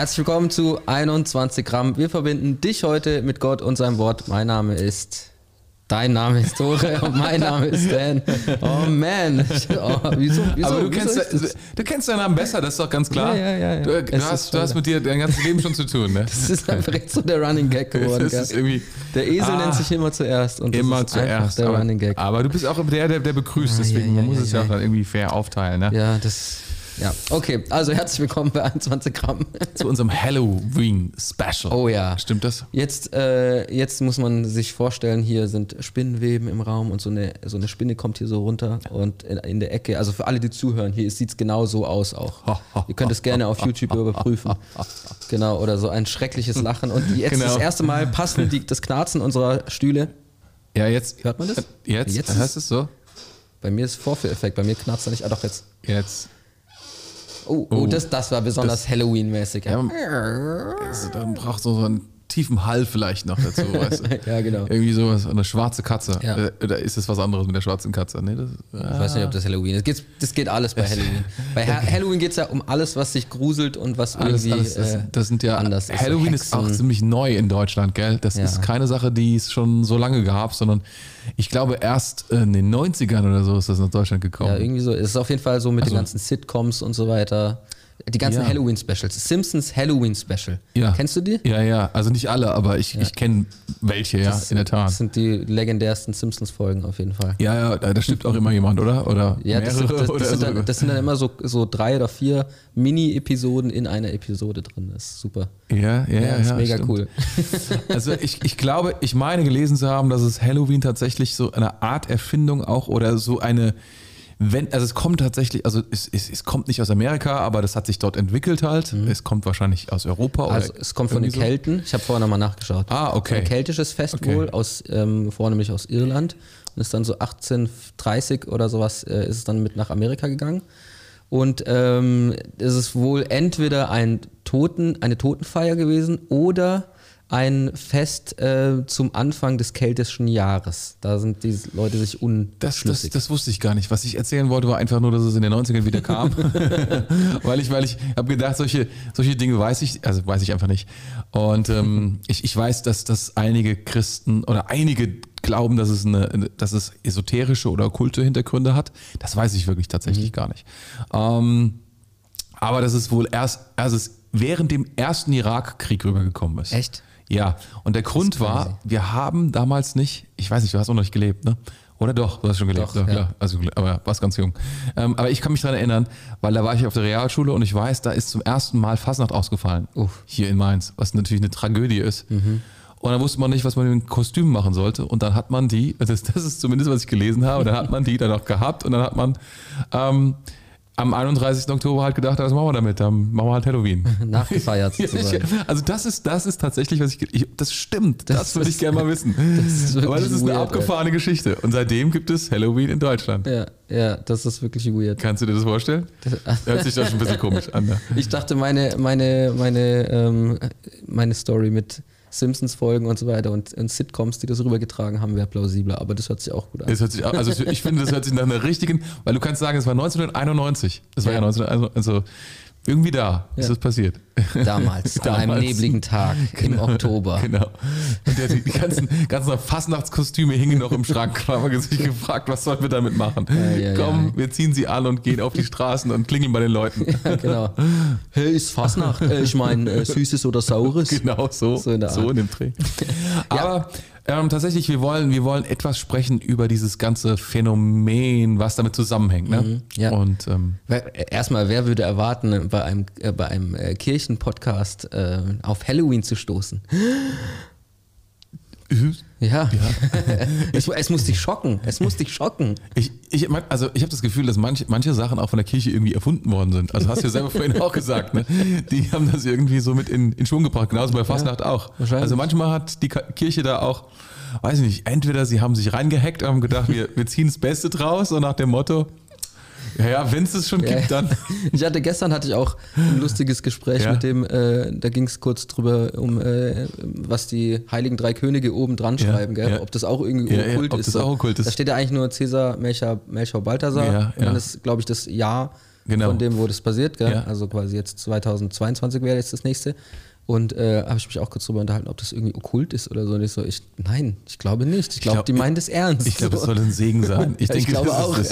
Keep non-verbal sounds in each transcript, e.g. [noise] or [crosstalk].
Herzlich willkommen zu 21 Gramm. Wir verbinden dich heute mit Gott und seinem Wort. Mein Name ist. Dein Name ist Tore [laughs] und mein Name ist Dan. Oh man. [laughs] Oh, wieso, wieso, Aber du, kennst, du kennst deinen Namen besser, das ist doch ganz klar. Ja, ja, ja, du, du hast, du hast mit dir dein ganzes Leben schon zu tun. Ne? Das ist einfach jetzt so der Running Gag [laughs] geworden. Das ist irgendwie, der Esel ah, nennt sich immer zuerst. Und immer zuerst. Der aber, Running Gag. aber du bist auch der, der, der begrüßt, deswegen man muss es ja auch dann irgendwie fair aufteilen. Ne? Ja, das ja, okay. Also herzlich willkommen bei 21 Gramm. Zu unserem Halloween-Special. Oh ja. Stimmt das? Jetzt, äh, jetzt muss man sich vorstellen, hier sind Spinnenweben im Raum und so eine, so eine Spinne kommt hier so runter und in, in der Ecke, also für alle, die zuhören, hier sieht es genau so aus auch. Ihr könnt es gerne auf YouTube überprüfen. Genau, oder so ein schreckliches Lachen. Und jetzt genau. das erste Mal passen die, das Knarzen unserer Stühle. Ja, jetzt. Hört man das? Jetzt? Jetzt heißt es so? Bei mir ist Vorführeffekt, bei mir knarzt er nicht. Ah, doch, jetzt. Jetzt. Oh, oh, oh, das, das war besonders Halloween-mäßig. Ja. ja. Also, dann braucht so ein tiefen Hall vielleicht noch dazu, [laughs] weißt du? ja, genau. Irgendwie sowas, eine schwarze Katze. Ja. Äh, oder ist es was anderes mit der schwarzen Katze? Nee, das, ah. Ich weiß nicht, ob das Halloween ist. Das geht, das geht alles bei Halloween. bei ha Halloween geht es ja um alles, was sich gruselt und was alles, irgendwie alles, das, äh, das, sind ja anders ist. Halloween ist auch ziemlich neu in Deutschland, gell? Das ja. ist keine Sache, die es schon so lange gab, sondern ich glaube erst in den 90ern oder so ist das nach Deutschland gekommen. Ja, irgendwie so. Es ist auf jeden Fall so mit also, den ganzen Sitcoms und so weiter. Die ganzen ja. Halloween-Specials. Simpsons Halloween-Special. Ja. Kennst du die? Ja, ja. Also nicht alle, aber ich, ja. ich kenne welche, ja, das, in der Tat. Das sind die legendärsten Simpsons-Folgen auf jeden Fall. Ja, ja, da stimmt auch immer jemand, oder? Oder ja, das sind, das, das, sind dann, das, sind dann, immer so, so drei oder vier Mini-Episoden in einer Episode drin. Das ist super. Ja, ja, ja. ja, ist mega stimmt. cool. [laughs] Also ich, ich glaube, ich meine gelesen zu haben, dass es Halloween tatsächlich so eine Art Erfindung auch oder so eine wenn, also es kommt tatsächlich, also es, es, es kommt nicht aus Amerika, aber das hat sich dort entwickelt halt. Mhm. Es kommt wahrscheinlich aus Europa. Also es kommt von den Kelten. Ich habe vorher nochmal nachgeschaut. Ah, okay. Ein keltisches Fest okay. wohl, aus, ähm, vornehmlich aus Irland. Und ist dann so 1830 oder sowas, äh, ist es dann mit nach Amerika gegangen. Und ähm, es ist wohl entweder ein Toten, eine Totenfeier gewesen oder ein Fest äh, zum Anfang des kältesten Jahres. Da sind die Leute sich unschlüssig. Das, das, das, wusste ich gar nicht. Was ich erzählen wollte, war einfach nur, dass es in den 90ern wieder kam. [laughs] [laughs] weil ich, weil ich habe gedacht, solche, solche Dinge weiß ich, also weiß ich einfach nicht. Und ähm, ich, ich weiß, dass, dass einige Christen oder einige glauben, dass es, eine, dass es esoterische oder okkulte Hintergründe hat. Das weiß ich wirklich tatsächlich mhm. gar nicht. Ähm, aber dass es wohl erst, also es während dem ersten Irakkrieg rübergekommen ist. Echt? Ja, und der Grund war, wir haben damals nicht, ich weiß nicht, du hast auch noch nicht gelebt, ne? Oder doch, du hast schon gelebt. Doch, ja. ja. also, aber warst ganz jung. Ähm, aber ich kann mich daran erinnern, weil da war ich auf der Realschule und ich weiß, da ist zum ersten Mal Fasnacht ausgefallen. Uff. Hier in Mainz, was natürlich eine Tragödie ist. Mhm. Und dann wusste man nicht, was man mit den Kostümen machen sollte. Und dann hat man die, das, das ist zumindest, was ich gelesen habe, dann hat man die dann auch gehabt und dann hat man ähm, am 31. Oktober halt gedacht, was machen wir damit? Dann machen wir halt Halloween. [laughs] Nachgefeiert [laughs] sozusagen. also das ist, das ist tatsächlich, was ich, ich das stimmt, das, das würde ich gerne mal wissen. [laughs] Das Aber das ist weird, eine abgefahrene ey. Geschichte. Und seitdem gibt es Halloween in Deutschland. Ja, ja, das ist wirklich weird. Kannst du dir das vorstellen? Das Hört sich doch schon ein bisschen komisch an. Ne? Ich dachte, meine, meine, meine, ähm, meine Story mit Simpsons-Folgen und so weiter und, und, Sitcoms, die das rübergetragen haben, wäre plausibler. Aber das hört sich auch gut an. Das hört sich, also ich finde, das hört sich nach einer richtigen, weil du kannst sagen, es war 1991. Es war ja, ja 1991, also irgendwie da ja. ist das passiert. Damals, Damals, [laughs] an einem nebligen Tag genau, im Oktober. Genau. Und der, die ganzen, ganzen Fastnachtskostüme hingen noch im Schrank. Da haben wir sich gefragt, was sollen wir damit machen? Ja, ja, Komm, wir ziehen sie an und gehen auf die Straßen und klingeln bei den Leuten. genau. Hey, ist Fastnacht. Äh, ich meine, äh, Süßes oder Saures. Genau, so. So in, so in dem Dreh. Aber ähm, tatsächlich, wir wollen, wir wollen etwas sprechen über dieses ganze Phänomen, was damit zusammenhängt. Ne? Mhm, ja. Und ähm, erstmal, wer würde erwarten, bei einem, äh, bei einem äh, Kirchenpodcast äh, auf Halloween zu stoßen? Ja. ja. [laughs] es, es, muss dich schocken. Es muss dich schocken. Ich, ich, also ich habe das Gefühl, dass manche, manche Sachen auch von der Kirche irgendwie erfunden worden sind. Also hast du ja selber [laughs] vorhin auch gesagt, ne? Die haben das irgendwie so mit in, in Schwung gebracht. Genauso bei Fastnacht ja, auch. Also manchmal hat die Kirche da auch, weiß ich nicht, entweder sie haben sich reingehackt und haben gedacht, wir, wir ziehen das Beste draus, so nach dem Motto, ja, ja wenn es es schon gibt, dann. [laughs] Ich hatte gestern hatte ich auch ein lustiges Gespräch ja. mit dem, äh, da ging es kurz drüber, um äh, was die Heiligen Drei Könige oben dran schreiben, ja, gell? ob das auch irgendwie okkult ist. Ob das auch okkult ist. Da steht ja eigentlich nur Cäsar, Melchior, Melchior Balthasar. Und dann ist, glaube ich, das Jahr genau. von dem, wo das passiert. Gell? Ja. Also quasi jetzt 2022 wäre jetzt das nächste. Und äh, habe ich mich auch kurz darüber unterhalten, ob das irgendwie okkult ist oder so. Und ich so, ich, nein, ich glaube nicht. Ich glaube, glaub, die meinen das ernst. Ich glaube, es soll ein Segen sein. Ich, [laughs] ja, denke, ich glaube auch. Ist,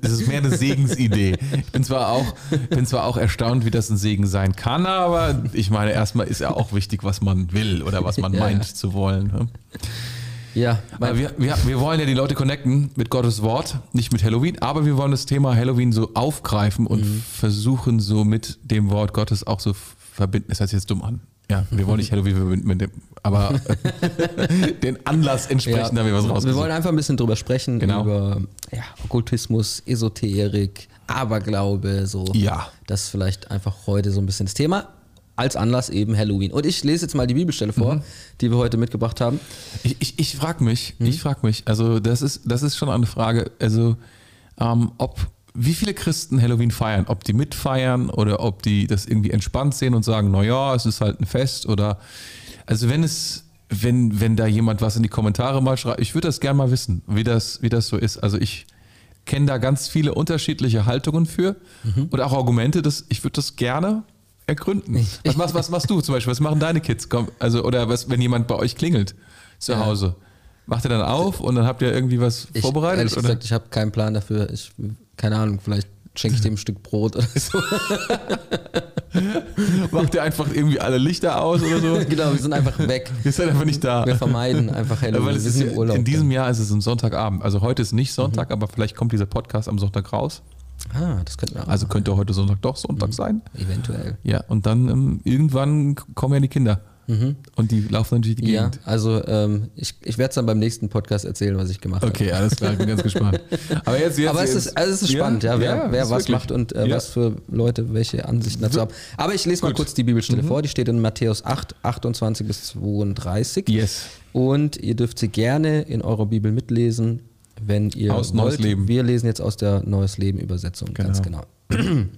das, ist mehr eine Segensidee. Ich bin zwar, auch, bin zwar auch erstaunt, wie das ein Segen sein kann, aber ich meine, erstmal ist ja auch wichtig, was man will oder was man meint zu wollen. Ne? Ja, wir, wir, wir wollen ja die Leute connecten mit Gottes Wort, nicht mit Halloween, aber wir wollen das Thema Halloween so aufgreifen und mhm. versuchen so mit dem Wort Gottes auch so verbinden. Das hört sich jetzt dumm an. Ja, wir wollen nicht Halloween verbinden mit dem, aber [laughs] den Anlass entsprechend ja, haben wir was rausgesucht. Wir wollen einfach ein bisschen drüber sprechen, genau. über ja, Okkultismus, Esoterik, Aberglaube, so. Ja. Das ist vielleicht einfach heute so ein bisschen das Thema als Anlass eben Halloween. Und ich lese jetzt mal die Bibelstelle vor, mhm. die wir heute mitgebracht haben. Ich, ich, ich frage mich, mhm. ich frage mich, also das ist, das ist schon eine Frage, also ähm, ob wie viele Christen Halloween feiern, ob die mitfeiern oder ob die das irgendwie entspannt sehen und sagen, naja, es ist halt ein Fest oder also wenn es wenn, wenn da jemand was in die Kommentare mal schreibt, ich würde das gerne mal wissen, wie das, wie das so ist. Also ich kenne da ganz viele unterschiedliche Haltungen für mhm. und auch Argumente, dass ich würde das gerne ergründen. Was machst, was machst du zum Beispiel? Was machen deine Kids? Also, oder was, wenn jemand bei euch klingelt zu ja. Hause? Macht ihr dann auf und dann habt ihr irgendwie was ich, vorbereitet? Ehrlich oder? gesagt, ich habe keinen Plan dafür. Ich, keine Ahnung, vielleicht schenke ich dem ein Stück Brot oder so. [laughs] Macht ihr einfach irgendwie alle Lichter aus oder so? [laughs] genau, wir sind einfach weg. Wir sind einfach nicht da. Wir vermeiden einfach Halloween. Weil wir sind im Urlaub. In diesem Jahr ist es ein Sonntagabend. Also heute ist nicht Sonntag, mhm. aber vielleicht kommt dieser Podcast am Sonntag raus. Ah, das könnte auch Also könnte heute Sonntag doch Sonntag mhm. sein. Eventuell. Ja, und dann ähm, irgendwann kommen ja die Kinder. Mhm. Und die laufen natürlich die Gegend. Ja, also ähm, ich, ich werde es dann beim nächsten Podcast erzählen, was ich gemacht habe. Okay, alles klar, ich bin ganz gespannt. [laughs] Aber jetzt, jetzt, Aber es, Ist, also es ist spannend, ja, ja wer, ja, wer was wirklich. macht und äh, was für Leute welche Ansichten dazu haben. Aber ich lese mal Gut. kurz die Bibelstelle mhm. vor, die steht in Matthäus 8, 28 bis 32. Yes. Und ihr dürft sie gerne in eurer Bibel mitlesen, wenn ihr aus wollt. Neues Leben. Wir lesen jetzt aus der Neues Leben Übersetzung, genau. ganz genau. [clears throat] [clears throat]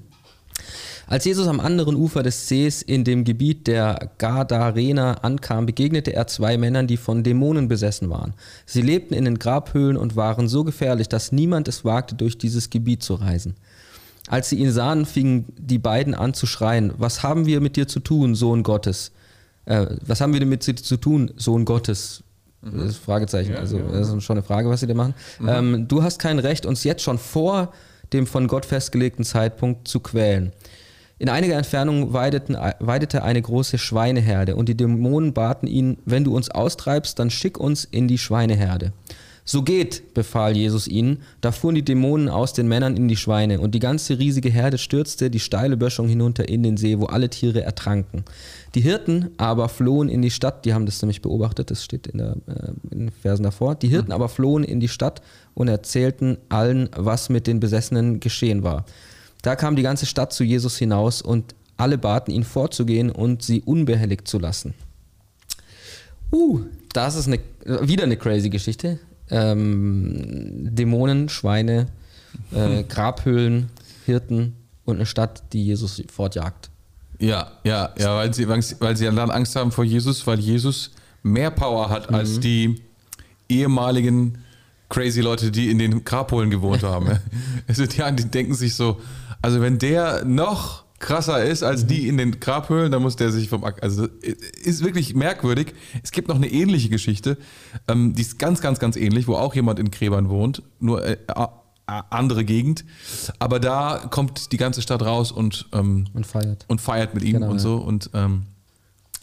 Als Jesus am anderen Ufer des Sees in dem Gebiet der Gadarener ankam, begegnete er zwei Männern, die von Dämonen besessen waren. Sie lebten in den Grabhöhlen und waren so gefährlich, dass niemand es wagte, durch dieses Gebiet zu reisen. Als sie ihn sahen, fingen die beiden an zu schreien, was haben wir mit dir zu tun, Sohn Gottes? Äh, was haben wir mit dir zu tun, Sohn Gottes? Mhm. Das ist Fragezeichen, ja, also ja. das ist schon eine Frage, was sie da machen. Mhm. Ähm, du hast kein Recht, uns jetzt schon vor dem von Gott festgelegten Zeitpunkt zu quälen. In einiger Entfernung weideten, weidete eine große Schweineherde und die Dämonen baten ihn, wenn du uns austreibst, dann schick uns in die Schweineherde. So geht, befahl Jesus ihnen, da fuhren die Dämonen aus den Männern in die Schweine, und die ganze riesige Herde stürzte die steile Böschung hinunter in den See, wo alle Tiere ertranken. Die Hirten aber flohen in die Stadt, die haben das nämlich beobachtet, das steht in, der, äh, in den Versen davor, die Hirten aber flohen in die Stadt und erzählten allen, was mit den Besessenen geschehen war. Da kam die ganze Stadt zu Jesus hinaus und alle baten ihn vorzugehen und sie unbehelligt zu lassen. Uh, das ist eine, wieder eine crazy Geschichte. Ähm, Dämonen, Schweine, äh, [laughs] Grabhöhlen, Hirten und eine Stadt, die Jesus fortjagt. Ja, ja, ja, weil sie, weil sie dann Angst haben vor Jesus, weil Jesus mehr Power hat mhm. als die ehemaligen crazy Leute, die in den Grabholen gewohnt haben. [laughs] also die, die denken sich so, also wenn der noch krasser ist als mhm. die in den Grabhöhlen, dann muss der sich vom Acker. Also ist wirklich merkwürdig. Es gibt noch eine ähnliche Geschichte, ähm, die ist ganz, ganz, ganz ähnlich, wo auch jemand in Gräbern wohnt, nur äh, andere Gegend. Aber da kommt die ganze Stadt raus und, ähm, und feiert. Und feiert mit ihm genau, und so. Und ähm,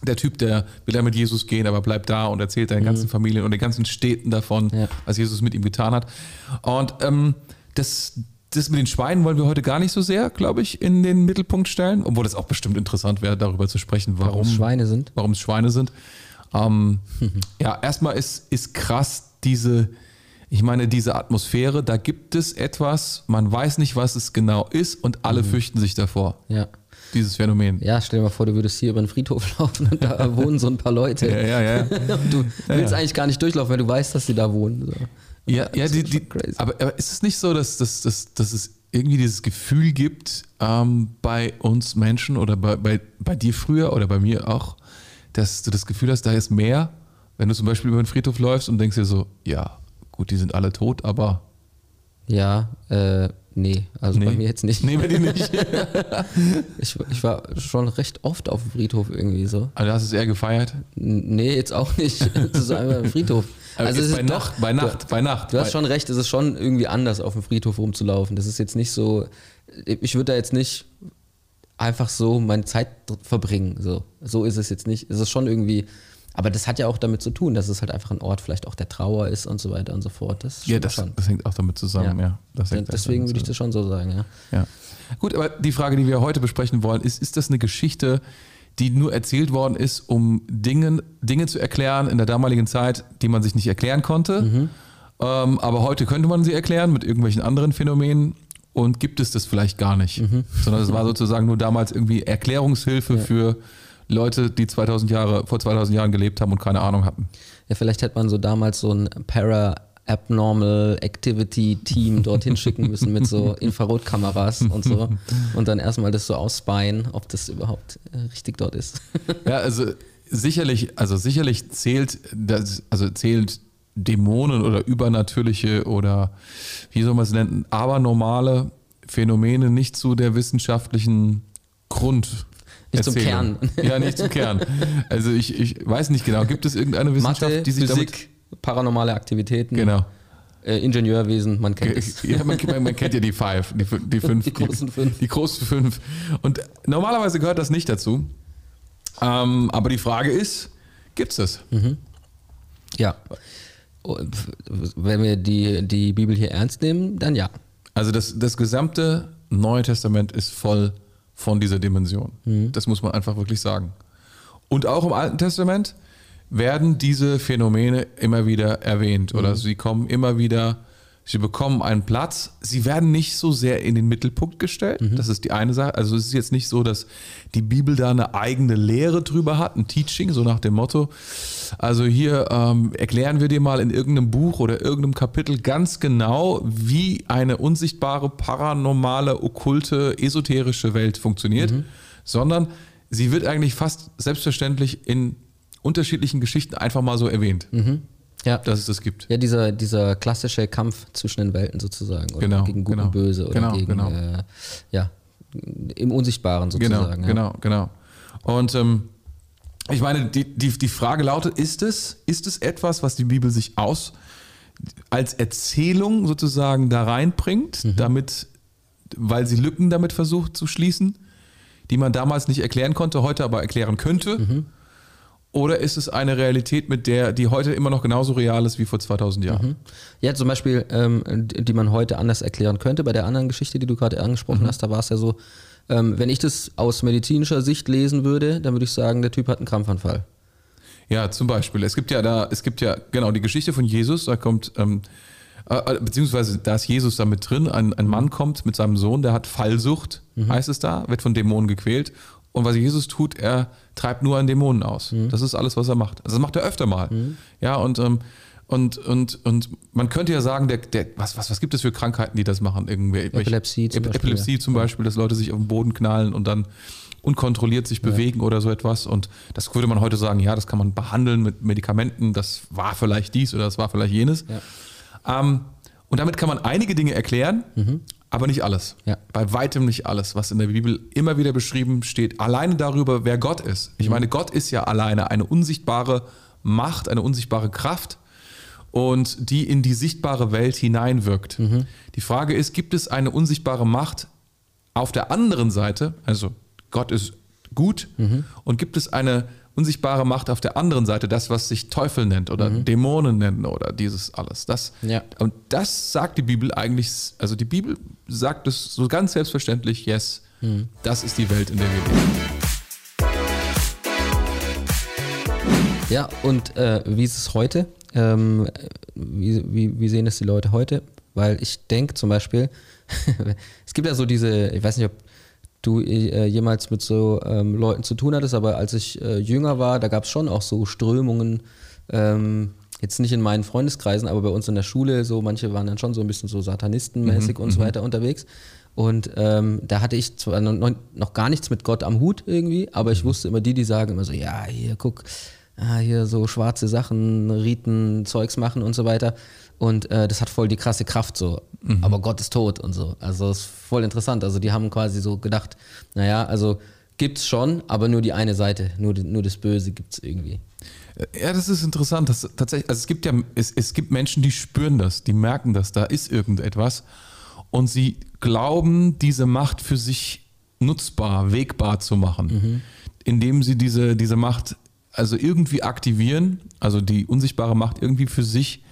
der Typ, der will ja mit Jesus gehen, aber bleibt da und erzählt seinen mhm. ganzen Familien und den ganzen Städten davon, ja. was Jesus mit ihm getan hat. Und ähm, das das mit den Schweinen wollen wir heute gar nicht so sehr, glaube ich, in den Mittelpunkt stellen, obwohl es auch bestimmt interessant wäre, darüber zu sprechen, warum, warum Schweine sind. Warum es Schweine sind. Ähm, [laughs] ja, erstmal ist, ist krass diese, ich meine, diese Atmosphäre, da gibt es etwas, man weiß nicht, was es genau ist und alle mhm. fürchten sich davor. Ja. Dieses Phänomen. Ja, stell dir mal vor, du würdest hier über den Friedhof [laughs] laufen und da wohnen so ein paar Leute. Ja, ja, ja. [laughs] und du willst eigentlich gar nicht durchlaufen, weil du weißt, dass sie da wohnen. So. Ja, ja die, die, aber, aber ist es nicht so, dass, dass, dass, dass es irgendwie dieses Gefühl gibt ähm, bei uns Menschen oder bei, bei, bei dir früher oder bei mir auch, dass du das Gefühl hast, da ist mehr, wenn du zum Beispiel über den Friedhof läufst und denkst dir so, ja, gut, die sind alle tot, aber. Ja, äh, Nee, also nee. bei mir jetzt nicht. Nee, bei dir nicht. [laughs] ich, ich, war schon recht oft auf dem Friedhof irgendwie so. Also hast du es eher gefeiert? Nee, jetzt auch nicht. [laughs] Das ist einfach ein Friedhof. Also es ist bei, Nacht, doch, bei Nacht, du, bei Nacht. Du hast schon recht, es ist schon irgendwie anders, auf dem Friedhof rumzulaufen. Das ist jetzt nicht so, ich würde da jetzt nicht einfach so meine Zeit verbringen. So, so ist es jetzt nicht. Es ist schon irgendwie aber das hat ja auch damit zu tun, dass es halt einfach ein Ort vielleicht auch der Trauer ist und so weiter und so fort. Das ja, das, das, hängt auch damit zusammen, ja. ja. Deswegen würde ich das schon so sagen, ja. ja. Gut, aber die Frage, die wir heute besprechen wollen, ist, ist das eine Geschichte, die nur erzählt worden ist, um Dingen, Dinge zu erklären in der damaligen Zeit, die man sich nicht erklären konnte? Mhm. Ähm, aber heute könnte man sie erklären mit irgendwelchen anderen Phänomenen und gibt es das vielleicht gar nicht. Mhm. Sondern es war [laughs] sozusagen nur damals irgendwie Erklärungshilfe ja. für Leute, die 2000 Jahre, vor 2000 Jahren gelebt haben und keine Ahnung hatten. Ja, vielleicht hätte man so damals so ein Para Abnormal Activity Team dorthin [laughs] schicken müssen mit so Infrarotkameras und so und dann erstmal das so ausspien, ob das überhaupt äh, richtig dort ist. Ja, also sicherlich, also sicherlich zählt das, also zählt Dämonen oder übernatürliche oder wie soll man es nennen, aber normale Phänomene nicht zu der wissenschaftlichen Grund nicht zum Kern. Ja, nicht zum Kern. Also ich, ich weiß nicht genau. Gibt es irgendeine Wissenschaft, Mathe, die sich Physik, damit paranormale Aktivitäten. Genau. Äh, Ingenieurwesen, man kennt es. [laughs] Ja, man, man, kennt ja die Five, die, [laughs] die fünf. Die großen fünf. Die, großen fünf. Und normalerweise gehört das nicht dazu. Ähm, aber die Frage ist, gibt es das? Mhm. Ja. Wenn wir die, die Bibel hier ernst nehmen, dann ja. Also das, das gesamte Neue Testament ist voll von dieser Dimension. Mhm. Das muss man einfach wirklich sagen. Und auch im Alten Testament werden diese Phänomene immer wieder erwähnt oder mhm. sie kommen immer wieder Sie bekommen einen Platz. Sie werden nicht so sehr in den Mittelpunkt gestellt. Mhm. Das ist die eine Sache. Also es ist jetzt nicht so, dass die Bibel da eine eigene Lehre drüber hat, ein Teaching, so nach dem Motto. Also hier ähm, erklären wir dir mal in irgendeinem Buch oder irgendeinem Kapitel ganz genau, wie eine unsichtbare, paranormale, okkulte, esoterische Welt funktioniert, mhm. sondern sie wird eigentlich fast selbstverständlich in unterschiedlichen Geschichten einfach mal so erwähnt. Mhm ja. dass es das gibt. Ja, dieser, dieser klassische Kampf zwischen den Welten sozusagen. Oder genau, gegen Gut genau, und Böse oder genau, gegen, genau. Äh, ja, im Unsichtbaren genau, sozusagen. Genau, ja. genau, genau. Und ähm, ich meine, die, die, die Frage lautet, ist es, ist es etwas, was die Bibel sich aus als Erzählung sozusagen da reinbringt, mhm. damit, weil sie Lücken damit versucht zu schließen, die man damals nicht erklären konnte, heute aber erklären könnte? Mhm. Oder ist es eine Realität, mit der, die heute immer noch genauso real ist wie vor 2000 Jahren? Mhm. Ja, zum Beispiel, ähm, die man heute anders erklären könnte. Bei der anderen Geschichte, die du gerade angesprochen mhm. hast, da war es ja so, ähm, wenn ich das aus medizinischer Sicht lesen würde, dann würde ich sagen, der Typ hat einen Krampfanfall. Ja, zum Beispiel. Es gibt ja da, es gibt ja, genau, die Geschichte von Jesus, da kommt, ähm, äh, äh beziehungsweise da ist Jesus da mit drin, ein, ein Mann kommt mit seinem Sohn, der hat Fallsucht, mhm. heißt es da, wird von Dämonen gequält und was Jesus tut, er treibt nur an Dämonen aus. Mhm. Das ist alles, was er macht. Also das macht er öfter mal. Mhm. Ja, und, ähm, und, und, und man könnte ja sagen, der, der, was, was, was gibt es für Krankheiten, die das machen? Irgendwie, Epilepsie zum Beispiel. Epilepsie zum Beispiel, dass Leute sich auf den Boden knallen und dann unkontrolliert sich bewegen ja. oder so etwas. Und das würde man heute sagen, ja, das kann man behandeln mit Medikamenten, das war vielleicht dies oder das war vielleicht jenes. Ja. Ähm, und damit kann man einige Dinge erklären, mhm. Aber nicht alles. Ja. Bei weitem nicht alles, was in der Bibel immer wieder beschrieben steht. Alleine darüber, wer Gott ist. Ich mhm. meine, Gott ist ja alleine eine unsichtbare Macht, eine unsichtbare Kraft und die in die sichtbare Welt hineinwirkt. Mhm. Die Frage ist, gibt es eine unsichtbare Macht auf der anderen Seite? Also Gott ist gut mhm. und gibt es eine unsichtbare Macht auf der anderen Seite, das, was sich Teufel nennt oder mhm. Dämonen nennen oder dieses alles. Das, ja. Und das sagt die Bibel eigentlich, also die Bibel sagt es so ganz selbstverständlich, yes, mhm. das ist die Welt, in der wir leben. Ja, und äh, wie ist es heute? Ähm, wie, wie, wie sehen es die Leute heute? Weil ich denke zum Beispiel, [laughs] es gibt ja so diese, ich weiß nicht, ob du äh, jemals mit so ähm, Leuten zu tun hattest, aber als ich äh, jünger war, da gab es schon auch so Strömungen, ähm, jetzt nicht in meinen Freundeskreisen, aber bei uns in der Schule, so manche waren dann schon so ein bisschen so satanistenmäßig mhm, und so mhm. weiter unterwegs. Und ähm, da hatte ich zwar noch, noch, gar nichts mit Gott am Hut irgendwie, aber ich mhm. wusste immer die, die sagen immer so, ja, hier guck, ah, hier so schwarze Sachen, Riten, Zeugs machen und so weiter. Und äh, das hat voll die krasse Kraft so. Mhm. aber Gott ist tot und so. Also ist voll interessant. Also die haben quasi so gedacht, naja, also gibt es schon, aber nur die eine Seite, nur, nur das Böse gibt es irgendwie. Ja, das ist interessant. Dass tatsächlich, also es gibt ja, es, es gibt Menschen, die spüren das, die merken das, da ist irgendetwas und sie glauben, diese Macht für sich nutzbar, wegbar zu machen, mhm. indem sie diese, diese Macht also irgendwie aktivieren, also die unsichtbare Macht irgendwie für sich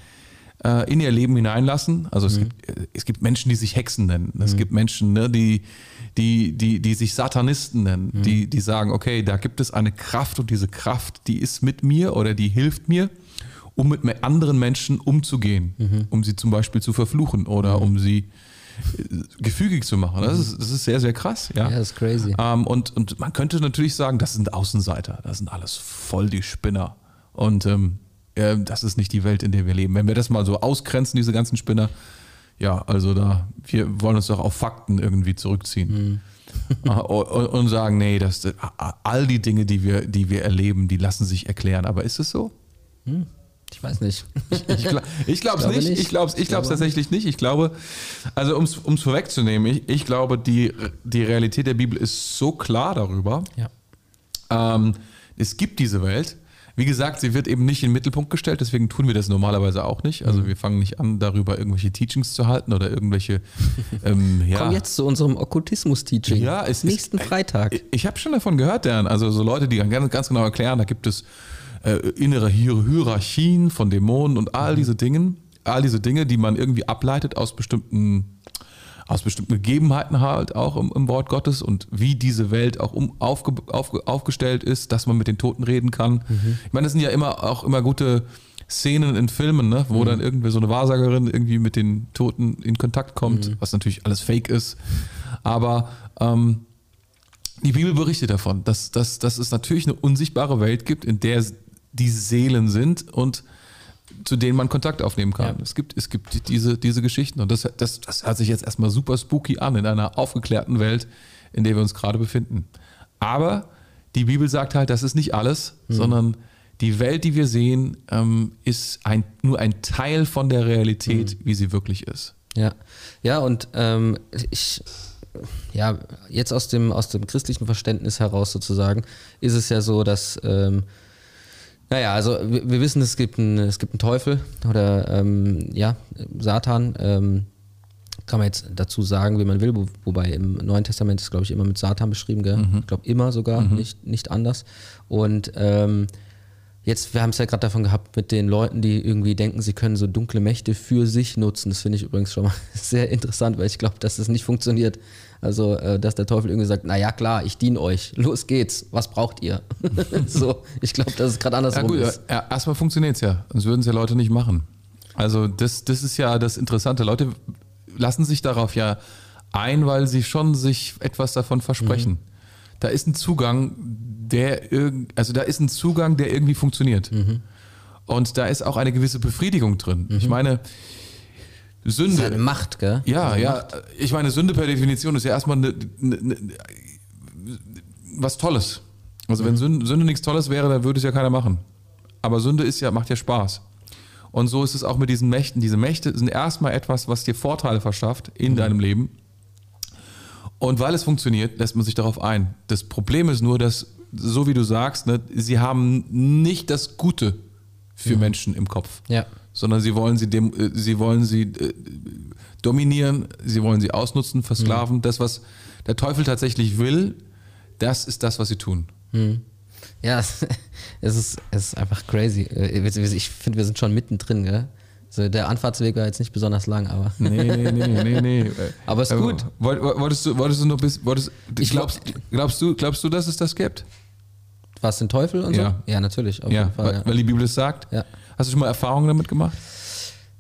äh, in ihr Leben hineinlassen. Also es, mhm. gibt, es gibt Menschen, die sich Hexen nennen. Es mhm. gibt Menschen, ne, die, die, die, die sich Satanisten nennen, mhm. die, die sagen, okay, da gibt es eine Kraft und diese Kraft, die ist mit mir oder die hilft mir, um mit anderen Menschen umzugehen, mhm. um sie zum Beispiel zu verfluchen oder mhm. um sie gefügig zu machen. Das ist, das ist sehr, sehr krass. Ja, ja das ist crazy. Ähm, und, und man könnte natürlich sagen, das sind Außenseiter, das sind alles voll die Spinner. Und ähm, äh, das ist nicht die Welt, in der wir leben. Wenn wir das mal so ausgrenzen, diese ganzen Spinner, ja, also da, wir wollen uns doch auf Fakten irgendwie zurückziehen. Mhm. und, und, sagen, nee, das, all die Dinge, die wir, die wir erleben, die lassen sich erklären. Aber ist es so? Mhm. Ich weiß nicht. ich, ich glaube es nicht. nicht. Ich glaube es ich glaub's tatsächlich nicht. Ich glaube, also um es vorwegzunehmen, ich, ich glaube, die, die Realität der Bibel ist so klar darüber. Ja. Ähm, es gibt diese Welt. Wie gesagt, sie wird eben nicht in den Mittelpunkt gestellt, deswegen tun wir das normalerweise auch nicht. Also mhm. wir fangen nicht an, darüber irgendwelche Teachings zu halten oder irgendwelche. [laughs] Ähm, ja. Komm jetzt zu unserem Okkultismus-Teaching. Ja, es nächsten ist, Freitag. Ich, ich habe schon davon gehört, Dan. Also so Leute, die ganz, ganz genau erklären, da gibt es äh, innere Hierarchien von Dämonen und all mhm. diese Dinge, all diese Dinge, die man irgendwie ableitet aus bestimmten aus bestimmten Gegebenheiten halt auch im, im, Wort Gottes und wie diese Welt auch um, aufge, aufge, aufgestellt ist, dass man mit den Toten reden kann. Mhm. Ich meine, das sind ja immer auch immer gute Szenen in Filmen, ne, wo mhm. dann irgendwie so eine Wahrsagerin irgendwie mit den Toten in Kontakt kommt, mhm. was natürlich alles Fake ist. Aber ähm, die Bibel berichtet davon, dass, dass, dass es natürlich eine unsichtbare Welt gibt, in der die Seelen sind und zu denen man Kontakt aufnehmen kann. Ja. Es, gibt, es gibt diese, diese Geschichten und das, das, das hört sich jetzt erstmal super spooky an in einer aufgeklärten Welt, in der wir uns gerade befinden. Aber die Bibel sagt halt, das ist nicht alles, mhm. sondern die Welt, die wir sehen, ähm, ist ein, nur ein Teil von der Realität, mhm. wie sie wirklich ist. Ja, ja und ähm, ich, ja, jetzt aus dem, aus dem christlichen Verständnis heraus sozusagen, ist es ja so, dass ähm, naja, also wir, wir, wissen, es gibt, einen, es gibt einen Teufel oder ähm, ja, Satan. Ähm, kann man jetzt dazu sagen, wie man will, wo, wobei im Neuen Testament ist, glaube ich, immer mit Satan beschrieben, gell? Mhm. Ich glaube immer sogar, mhm. nicht, nicht anders. Und ähm, jetzt, wir haben es ja gerade davon gehabt mit den Leuten, die irgendwie denken, sie können so dunkle Mächte für sich nutzen. Das finde ich übrigens schon mal [laughs] sehr interessant, weil ich glaube, dass das nicht funktioniert. Also, äh, dass der Teufel irgendwie sagt, naja klar, ich diene euch, los geht's, was braucht ihr? [laughs] so, ich glaube, das ist gerade andersrum. Ja, gut, ja, erstmal funktioniert es ja, sonst würden es ja Leute nicht machen. Also das, das ist ja das Interessante. Leute lassen sich darauf ja ein, weil sie schon sich etwas davon versprechen. Mhm. Da ist ein Zugang, der also da ist ein Zugang, der irgendwie funktioniert. Mhm. Und da ist auch eine gewisse Befriedigung drin. Mhm. Ich meine, Sünde. Das ist eine Macht, gell? Ja, ja. Macht. Ich meine, Sünde per Definition ist ja erstmal eine, eine, eine, was Tolles. Also mhm. wenn Sünde, Sünde nichts Tolles wäre, dann würde es ja keiner machen. Aber Sünde ist ja, macht ja Spaß. Und so ist es auch mit diesen Mächten. Diese Mächte sind erstmal etwas, was dir Vorteile verschafft in mhm. deinem Leben. Und weil es funktioniert, lässt man sich darauf ein. Das Problem ist nur, dass, so wie du sagst, ne, sie haben nicht das Gute für mhm. Menschen im Kopf. Ja sondern sie wollen sie, dem, äh, sie, wollen sie äh, dominieren, sie wollen sie ausnutzen, versklaven. Mhm. Das, was der Teufel tatsächlich will, das ist das, was sie tun. Mhm. Ja, [laughs] es ist, es ist einfach crazy. Äh, ich finde, wir sind schon mittendrin, gell? Also der Anfahrtsweg war jetzt nicht besonders lang, aber. Nee, nee, nee, nee, nee. [laughs] aber ist gut. Wolltest du, wolltest du noch bis. Wolltest, ich glaubst, glaubst, du, glaubst du, dass es das gibt? Was, den Teufel und ja. so? Ja, natürlich. ja, Fall, ja, weil die Bibel es sagt. Ja. Hast du schon mal Erfahrungen damit gemacht?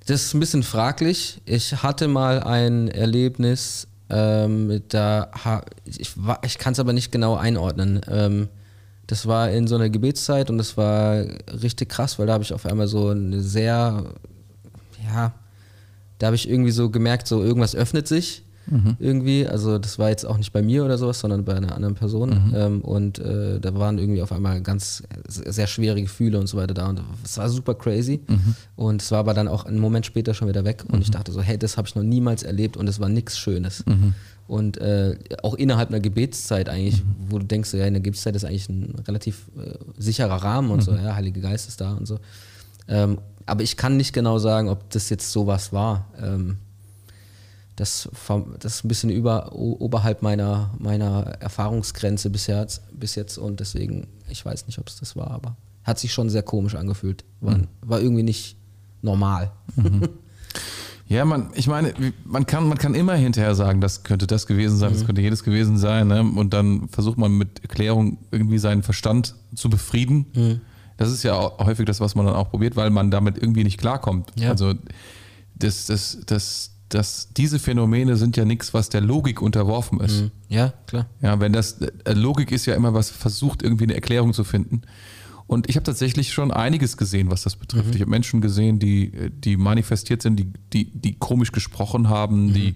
Das ist ein bisschen fraglich. Ich hatte mal ein Erlebnis, ähm, da ich, ich kann es aber nicht genau einordnen. Ähm, das war in so einer Gebetszeit und das war richtig krass, weil da habe ich auf einmal so eine sehr, ja, da habe ich irgendwie so gemerkt, so irgendwas öffnet sich mhm. irgendwie. Also das war jetzt auch nicht bei mir oder sowas, sondern bei einer anderen Person. Mhm. Ähm, und äh, da waren irgendwie auf einmal ganz sehr schwere Gefühle und so weiter da. Und es war super crazy. Mhm. Und es war aber dann auch einen Moment später schon wieder weg. Und ich mhm. dachte so, hey, das habe ich noch niemals erlebt und es war nichts Schönes. Mhm. Und äh, auch innerhalb einer Gebetszeit eigentlich, mhm. wo du denkst, ja, in der Gebetszeit ist eigentlich ein relativ äh, sicherer Rahmen und so, ja, Heilige Geist ist da und so. Ähm, aber ich kann nicht genau sagen, ob das jetzt sowas war. Ähm, das, das ist ein bisschen über, oberhalb meiner, meiner Erfahrungsgrenze bis jetzt, bis jetzt und deswegen, ich weiß nicht, ob es das war, aber hat sich schon sehr komisch angefühlt. War, mhm. war irgendwie nicht normal. Mhm. [laughs] Ja, man, ich meine, man kann, man kann immer hinterher sagen, das könnte das gewesen sein, mhm. das könnte jedes gewesen sein, ne? und dann versucht man mit Erklärung irgendwie seinen Verstand zu befrieden. Mhm. Das ist ja häufig das, was man dann auch probiert, weil man damit irgendwie nicht klarkommt. Ja. Also das, das, das, das, diese Phänomene sind ja nichts, was der Logik unterworfen ist. Mhm. Ja, klar. Ja, wenn das äh, Logik ist ja immer was versucht, irgendwie eine Erklärung zu finden. Und ich habe tatsächlich schon einiges gesehen, was das betrifft. Mhm. Ich habe Menschen gesehen, die, die manifestiert sind, die, die, die komisch gesprochen haben, mhm. die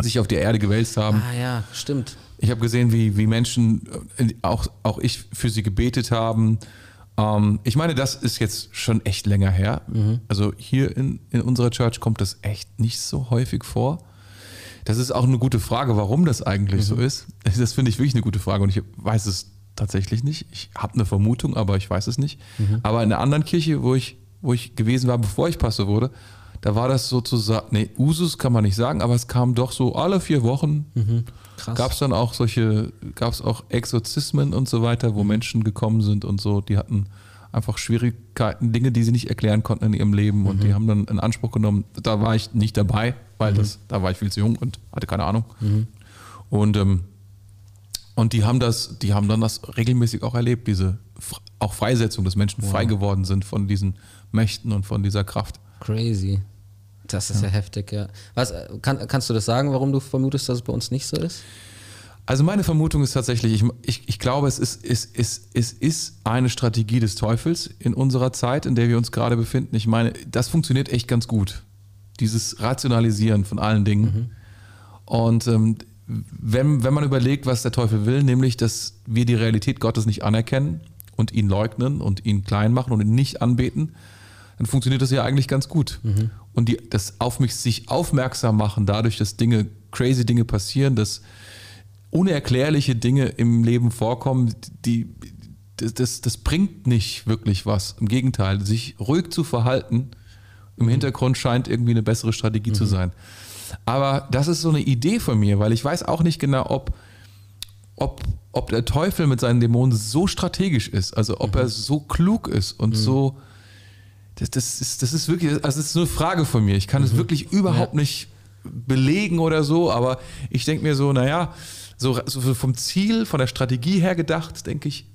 sich auf die Erde gewälzt haben. Ah ja, stimmt. Ich habe gesehen, wie, wie Menschen, äh, auch, auch ich für sie gebetet haben. Ähm, ich meine, das ist jetzt schon echt länger her. Mhm. Also hier in, in unserer Church kommt das echt nicht so häufig vor. Das ist auch eine gute Frage, warum das eigentlich mhm. so ist. [laughs] Das finde ich wirklich eine gute Frage und ich weiß es tatsächlich nicht. Ich habe eine Vermutung, aber ich weiß es nicht. Mhm. Aber in einer anderen Kirche, wo ich, wo ich gewesen war, bevor ich Pastor wurde, da war das sozusagen, nee, Usus kann man nicht sagen, aber es kam doch so alle vier Wochen. Gab es dann auch solche, gab es auch Exorzismen und so weiter, wo mhm. Menschen gekommen sind und so, die hatten einfach Schwierigkeiten, Dinge, die sie nicht erklären konnten in ihrem Leben mhm. und die mhm. haben dann in Anspruch genommen. Da war ich nicht dabei, weil mhm. das, da war ich viel zu jung und hatte keine Ahnung. Mhm. Und, ähm, und die haben das, die haben dann das regelmäßig auch erlebt, diese auch Freisetzung, dass Menschen wow. frei geworden sind von diesen Mächten und von dieser Kraft. Crazy. Das ist ja, ja heftig, ja. Was, kann, kannst du das sagen, warum du vermutest, dass es bei uns nicht so ist? Also meine Vermutung ist tatsächlich, ich, ich, ich glaube, es ist, es, es, es ist eine Strategie des Teufels in unserer Zeit, in der wir uns gerade befinden. Ich meine, das funktioniert echt ganz gut. Dieses Rationalisieren von allen Dingen. Mhm. Und ähm, wenn, wenn man überlegt, was der Teufel will, nämlich, dass wir die Realität Gottes nicht anerkennen und ihn leugnen und ihn klein machen und ihn nicht anbeten, dann funktioniert das ja eigentlich ganz gut. Mhm. Und die, das auf mich sich aufmerksam machen, dadurch, dass Dinge, crazy Dinge passieren, dass unerklärliche Dinge im Leben vorkommen, die, das, das, das bringt nicht wirklich was. Im Gegenteil, sich ruhig zu verhalten, im mhm. Hintergrund scheint irgendwie eine bessere Strategie mhm. zu sein. Aber das ist so eine Idee von mir, weil ich weiß auch nicht genau, ob, ob, ob der Teufel mit seinen Dämonen so strategisch ist, also ob mhm. er so klug ist und mhm. so das, das, ist, das ist wirklich, also das ist eine Frage von mir. Ich kann es mhm. wirklich überhaupt ja. nicht belegen oder so, aber ich denke mir so, naja, so, so vom Ziel, von der Strategie her gedacht, denke ich,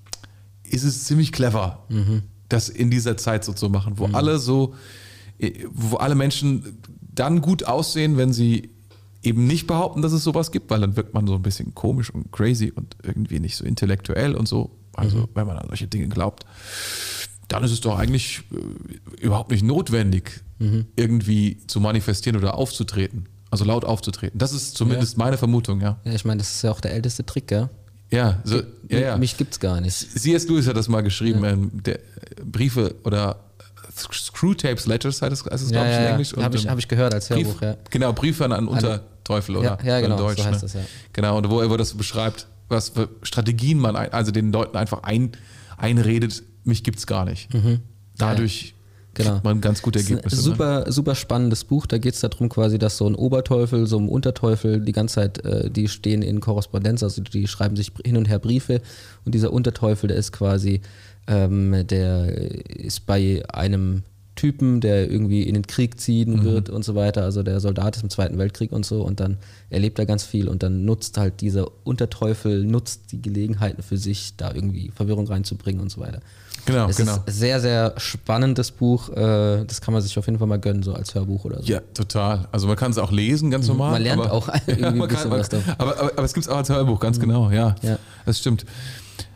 ist es ziemlich clever, mhm. das in dieser Zeit so zu machen, wo mhm. alle so, wo alle Menschen dann gut aussehen, wenn sie eben nicht behaupten, dass es sowas gibt, weil dann wirkt man so ein bisschen komisch und crazy und irgendwie nicht so intellektuell und so. Also, mhm. wenn man an solche Dinge glaubt dann ist es doch eigentlich äh, überhaupt nicht notwendig, mhm. irgendwie zu manifestieren oder aufzutreten. Also laut aufzutreten. Das ist zumindest ja. meine Vermutung, ja. Ja, ich meine, das ist ja auch der älteste Trick, ja. Ja, so, ja, ja. Mich gibt's gar nicht. C.S. Lewis hat das mal geschrieben, ja. ähm, der Briefe oder Screwtapes Letters heißt es, heißt es ja, glaube ich, in Englisch. Habe ich, hab ich gehört als Hörbuch, Brief, ja. Genau, Briefe an einen Unterteufel oder ja, genau, in Deutsch. So heißt ne? das, ja. Genau, und wo er das beschreibt, was für Strategien man, also den Leuten einfach ein, einredet, mich gibt's gar nicht. Mhm dadurch genau. kriegt man ganz gute Ergebnisse. Ne? Super, ne? super spannendes Buch. Da geht es darum, quasi, dass so ein Oberteufel, so ein Unterteufel die ganze Zeit, äh, die stehen in Korrespondenz, also die schreiben sich hin und her Briefe und dieser Unterteufel, der ist quasi, ähm, der ist bei einem Typen, der irgendwie in den Krieg ziehen mhm. wird und so weiter. Also der Soldat ist im Zweiten Weltkrieg und so und dann erlebt er ganz viel und dann nutzt halt dieser Unterteufel, nutzt die Gelegenheiten für sich, da irgendwie Verwirrung reinzubringen und so weiter. Genau, es genau. ist sehr, sehr spannendes Buch. Äh, das kann man sich auf jeden Fall mal gönnen, so als Hörbuch oder so. Ja, total. Also man kann es auch lesen, ganz mhm. normal. Man lernt aber, auch [laughs] irgendwie ja, ein bisschen kann, was davon. Aber, aber, aber es gibt es auch als Hörbuch, ganz mhm. genau, ja, ja. Das stimmt.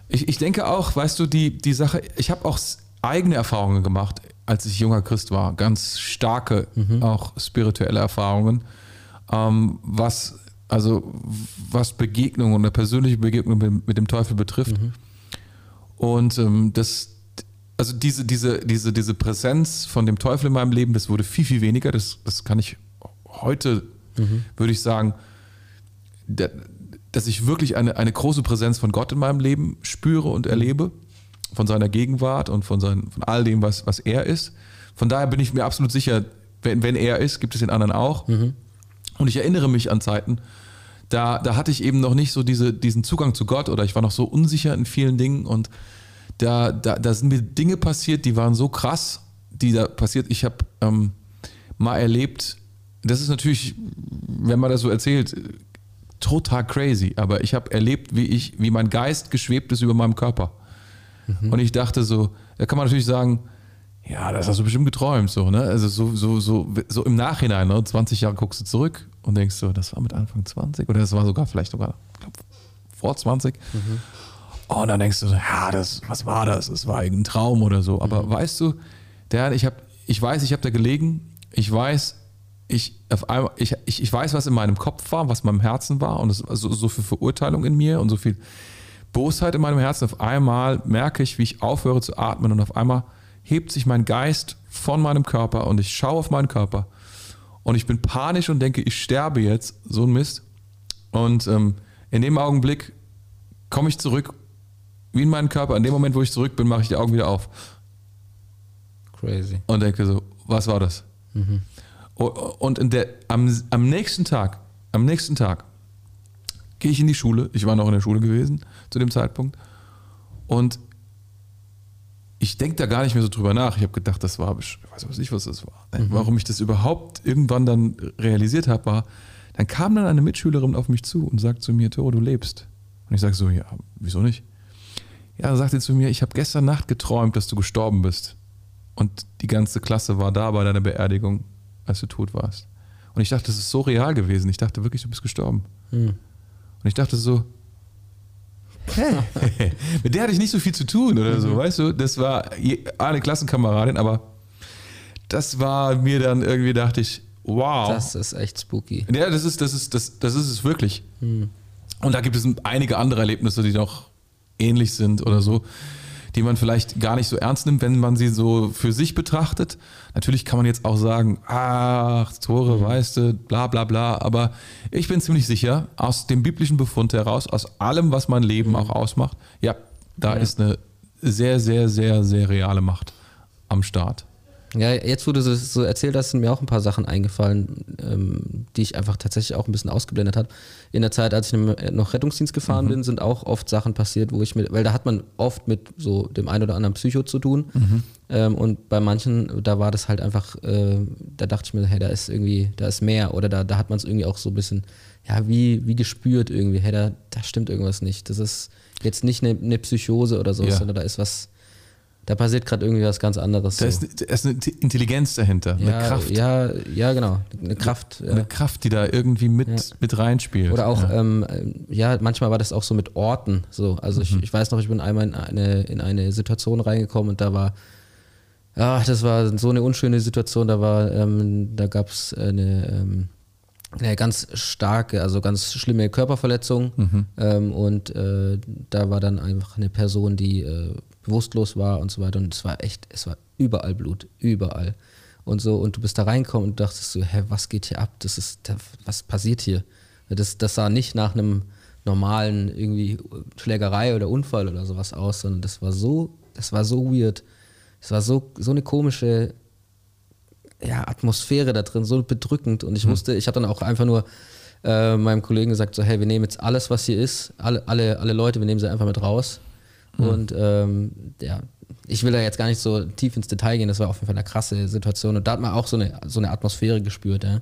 Ich, ich denke auch, weißt du, die, die Sache, ich habe auch eigene Erfahrungen gemacht, als ich junger Christ war. Ganz starke, mhm. auch spirituelle Erfahrungen. ähm, was, also, was Begegnung oder persönliche Begegnung mit, mit dem Teufel betrifft. Mhm. Und ähm, das, also diese, diese, diese, diese Präsenz von dem Teufel in meinem Leben, das wurde viel, viel weniger. Das, das kann ich heute, mhm. würde ich sagen, dass ich wirklich eine, eine große Präsenz von Gott in meinem Leben spüre und erlebe, von seiner Gegenwart und von, sein, von all dem, was, was er ist. Von daher bin ich mir absolut sicher, wenn, wenn er ist, gibt es den anderen auch. Mhm. Und ich erinnere mich an Zeiten, da, da hatte ich eben noch nicht so diese, diesen Zugang zu Gott oder ich war noch so unsicher in vielen Dingen und da, da, da sind mir Dinge passiert, die waren so krass, die da passiert. Ich habe ähm, mal erlebt, das ist natürlich, wenn man das so erzählt, total crazy, aber ich habe erlebt, wie ich, wie mein Geist geschwebt ist über meinem Körper. Mhm. Und ich dachte so, da kann man natürlich sagen, ja, das hast du bestimmt geträumt, so, ne? Also so, so, so, so im Nachhinein, ne? 20 Jahre guckst du zurück und denkst so, das war mit Anfang 20 oder das war sogar vielleicht sogar glaub, vor 20. Mhm. Und dann denkst du so, ja, das, was war das? Das war irgendein Traum oder so. Aber mhm. weißt du, der, ich, hab, ich weiß, ich habe da gelegen, ich weiß, ich, auf einmal, ich, ich, ich weiß, was in meinem Kopf war, was in meinem Herzen war und es, so, so viel Verurteilung in mir und so viel Bosheit in meinem Herzen. Auf einmal merke ich, wie ich aufhöre zu atmen und auf einmal hebt sich mein Geist von meinem Körper und ich schaue auf meinen Körper und ich bin panisch und denke, ich sterbe jetzt, so ein Mist. Und ähm, in dem Augenblick komme ich zurück, wie in meinen Körper. In dem Moment, wo ich zurück bin, mache ich die Augen wieder auf. Crazy. Und denke so, was war das? Mhm. Und der, am, am nächsten Tag, am nächsten Tag gehe ich in die Schule. Ich war noch in der Schule gewesen zu dem Zeitpunkt. Und ich denke da gar nicht mehr so drüber nach. Ich habe gedacht, das war, ich weiß nicht, was das war. Mhm. Warum ich das überhaupt irgendwann dann realisiert habe, war, dann kam dann eine Mitschülerin auf mich zu und sagt zu mir, Toro, du lebst. Und ich sage so, ja, wieso nicht? Ja, dann sagt sie zu mir, ich habe gestern Nacht geträumt, dass du gestorben bist. Und die ganze Klasse war da bei deiner Beerdigung, als du tot warst. Und ich dachte, das ist so real gewesen. Ich dachte wirklich, du bist gestorben. Mhm. Und ich dachte so, [laughs] Mit der hatte ich nicht so viel zu tun oder so, mhm. weißt du? Das war eine Klassenkameradin, aber das war mir dann irgendwie, dachte ich, wow. Das ist echt spooky. Ja, das ist, das ist, das, das ist es wirklich. Mhm. Und da gibt es einige andere Erlebnisse, die noch ähnlich sind oder so die man vielleicht gar nicht so ernst nimmt, wenn man sie so für sich betrachtet. Natürlich kann man jetzt auch sagen, ach, Tore, mhm. weißt du, bla bla bla, aber ich bin ziemlich sicher, aus dem biblischen Befund heraus, aus allem, was mein Leben mhm. auch ausmacht, ja, da ja. ist eine sehr, sehr, sehr, sehr reale Macht am Start. Ja, jetzt, wo du das so erzählt hast, sind mir auch ein paar Sachen eingefallen, ähm, die ich einfach tatsächlich auch ein bisschen ausgeblendet habe. In der Zeit, als ich noch Rettungsdienst gefahren mhm. bin, sind auch oft Sachen passiert, wo ich mit, weil da hat man oft mit so dem einen oder anderen Psycho zu tun. Mhm. Ähm, und bei manchen, da war das halt einfach, äh, da dachte ich mir, hey, da ist irgendwie, da ist mehr. Oder da, da hat man es irgendwie auch so ein bisschen, ja, wie, wie gespürt irgendwie, hey, da, da stimmt irgendwas nicht. Das ist jetzt nicht eine, eine Psychose oder so, ja. sondern da ist was da passiert gerade irgendwie was ganz anderes. Da, so. ist, da ist eine Intelligenz dahinter, ja, eine Kraft. Ja, ja, genau. Eine Kraft. Eine, ja. Kraft, die da irgendwie mit, ja. mit reinspielt. Oder auch, ja. Ähm, ja. manchmal war das auch so mit Orten. So. Also mhm. ich, ich weiß noch, ich bin einmal in eine, in eine Situation reingekommen und da war, ja, das war so eine unschöne Situation. Da war, ähm, da gab es eine, ähm, eine ganz starke, also ganz schlimme Körperverletzung. Mhm. Ähm, und äh, da war dann einfach eine Person, die äh, bewusstlos war und so weiter. Und es war echt, es war überall Blut, überall. Und so, und du bist da reingekommen und dachtest so, hä, was geht hier ab? Das ist, was passiert hier? Das, das sah nicht nach einem normalen irgendwie Schlägerei oder Unfall oder sowas aus, sondern das war so, das war so weird. Es war so, so eine komische ja, Atmosphäre da drin, so bedrückend. Und ich hm. musste, ich habe dann auch einfach nur äh, meinem Kollegen gesagt, so, hey, wir nehmen jetzt alles, was hier ist, alle, alle, alle Leute, wir nehmen sie einfach mit raus. Mhm. Und ähm, ja, ich will da jetzt gar nicht so tief ins Detail gehen, das war auf jeden Fall eine krasse Situation. Und da hat man auch so eine, so eine Atmosphäre gespürt. Ja.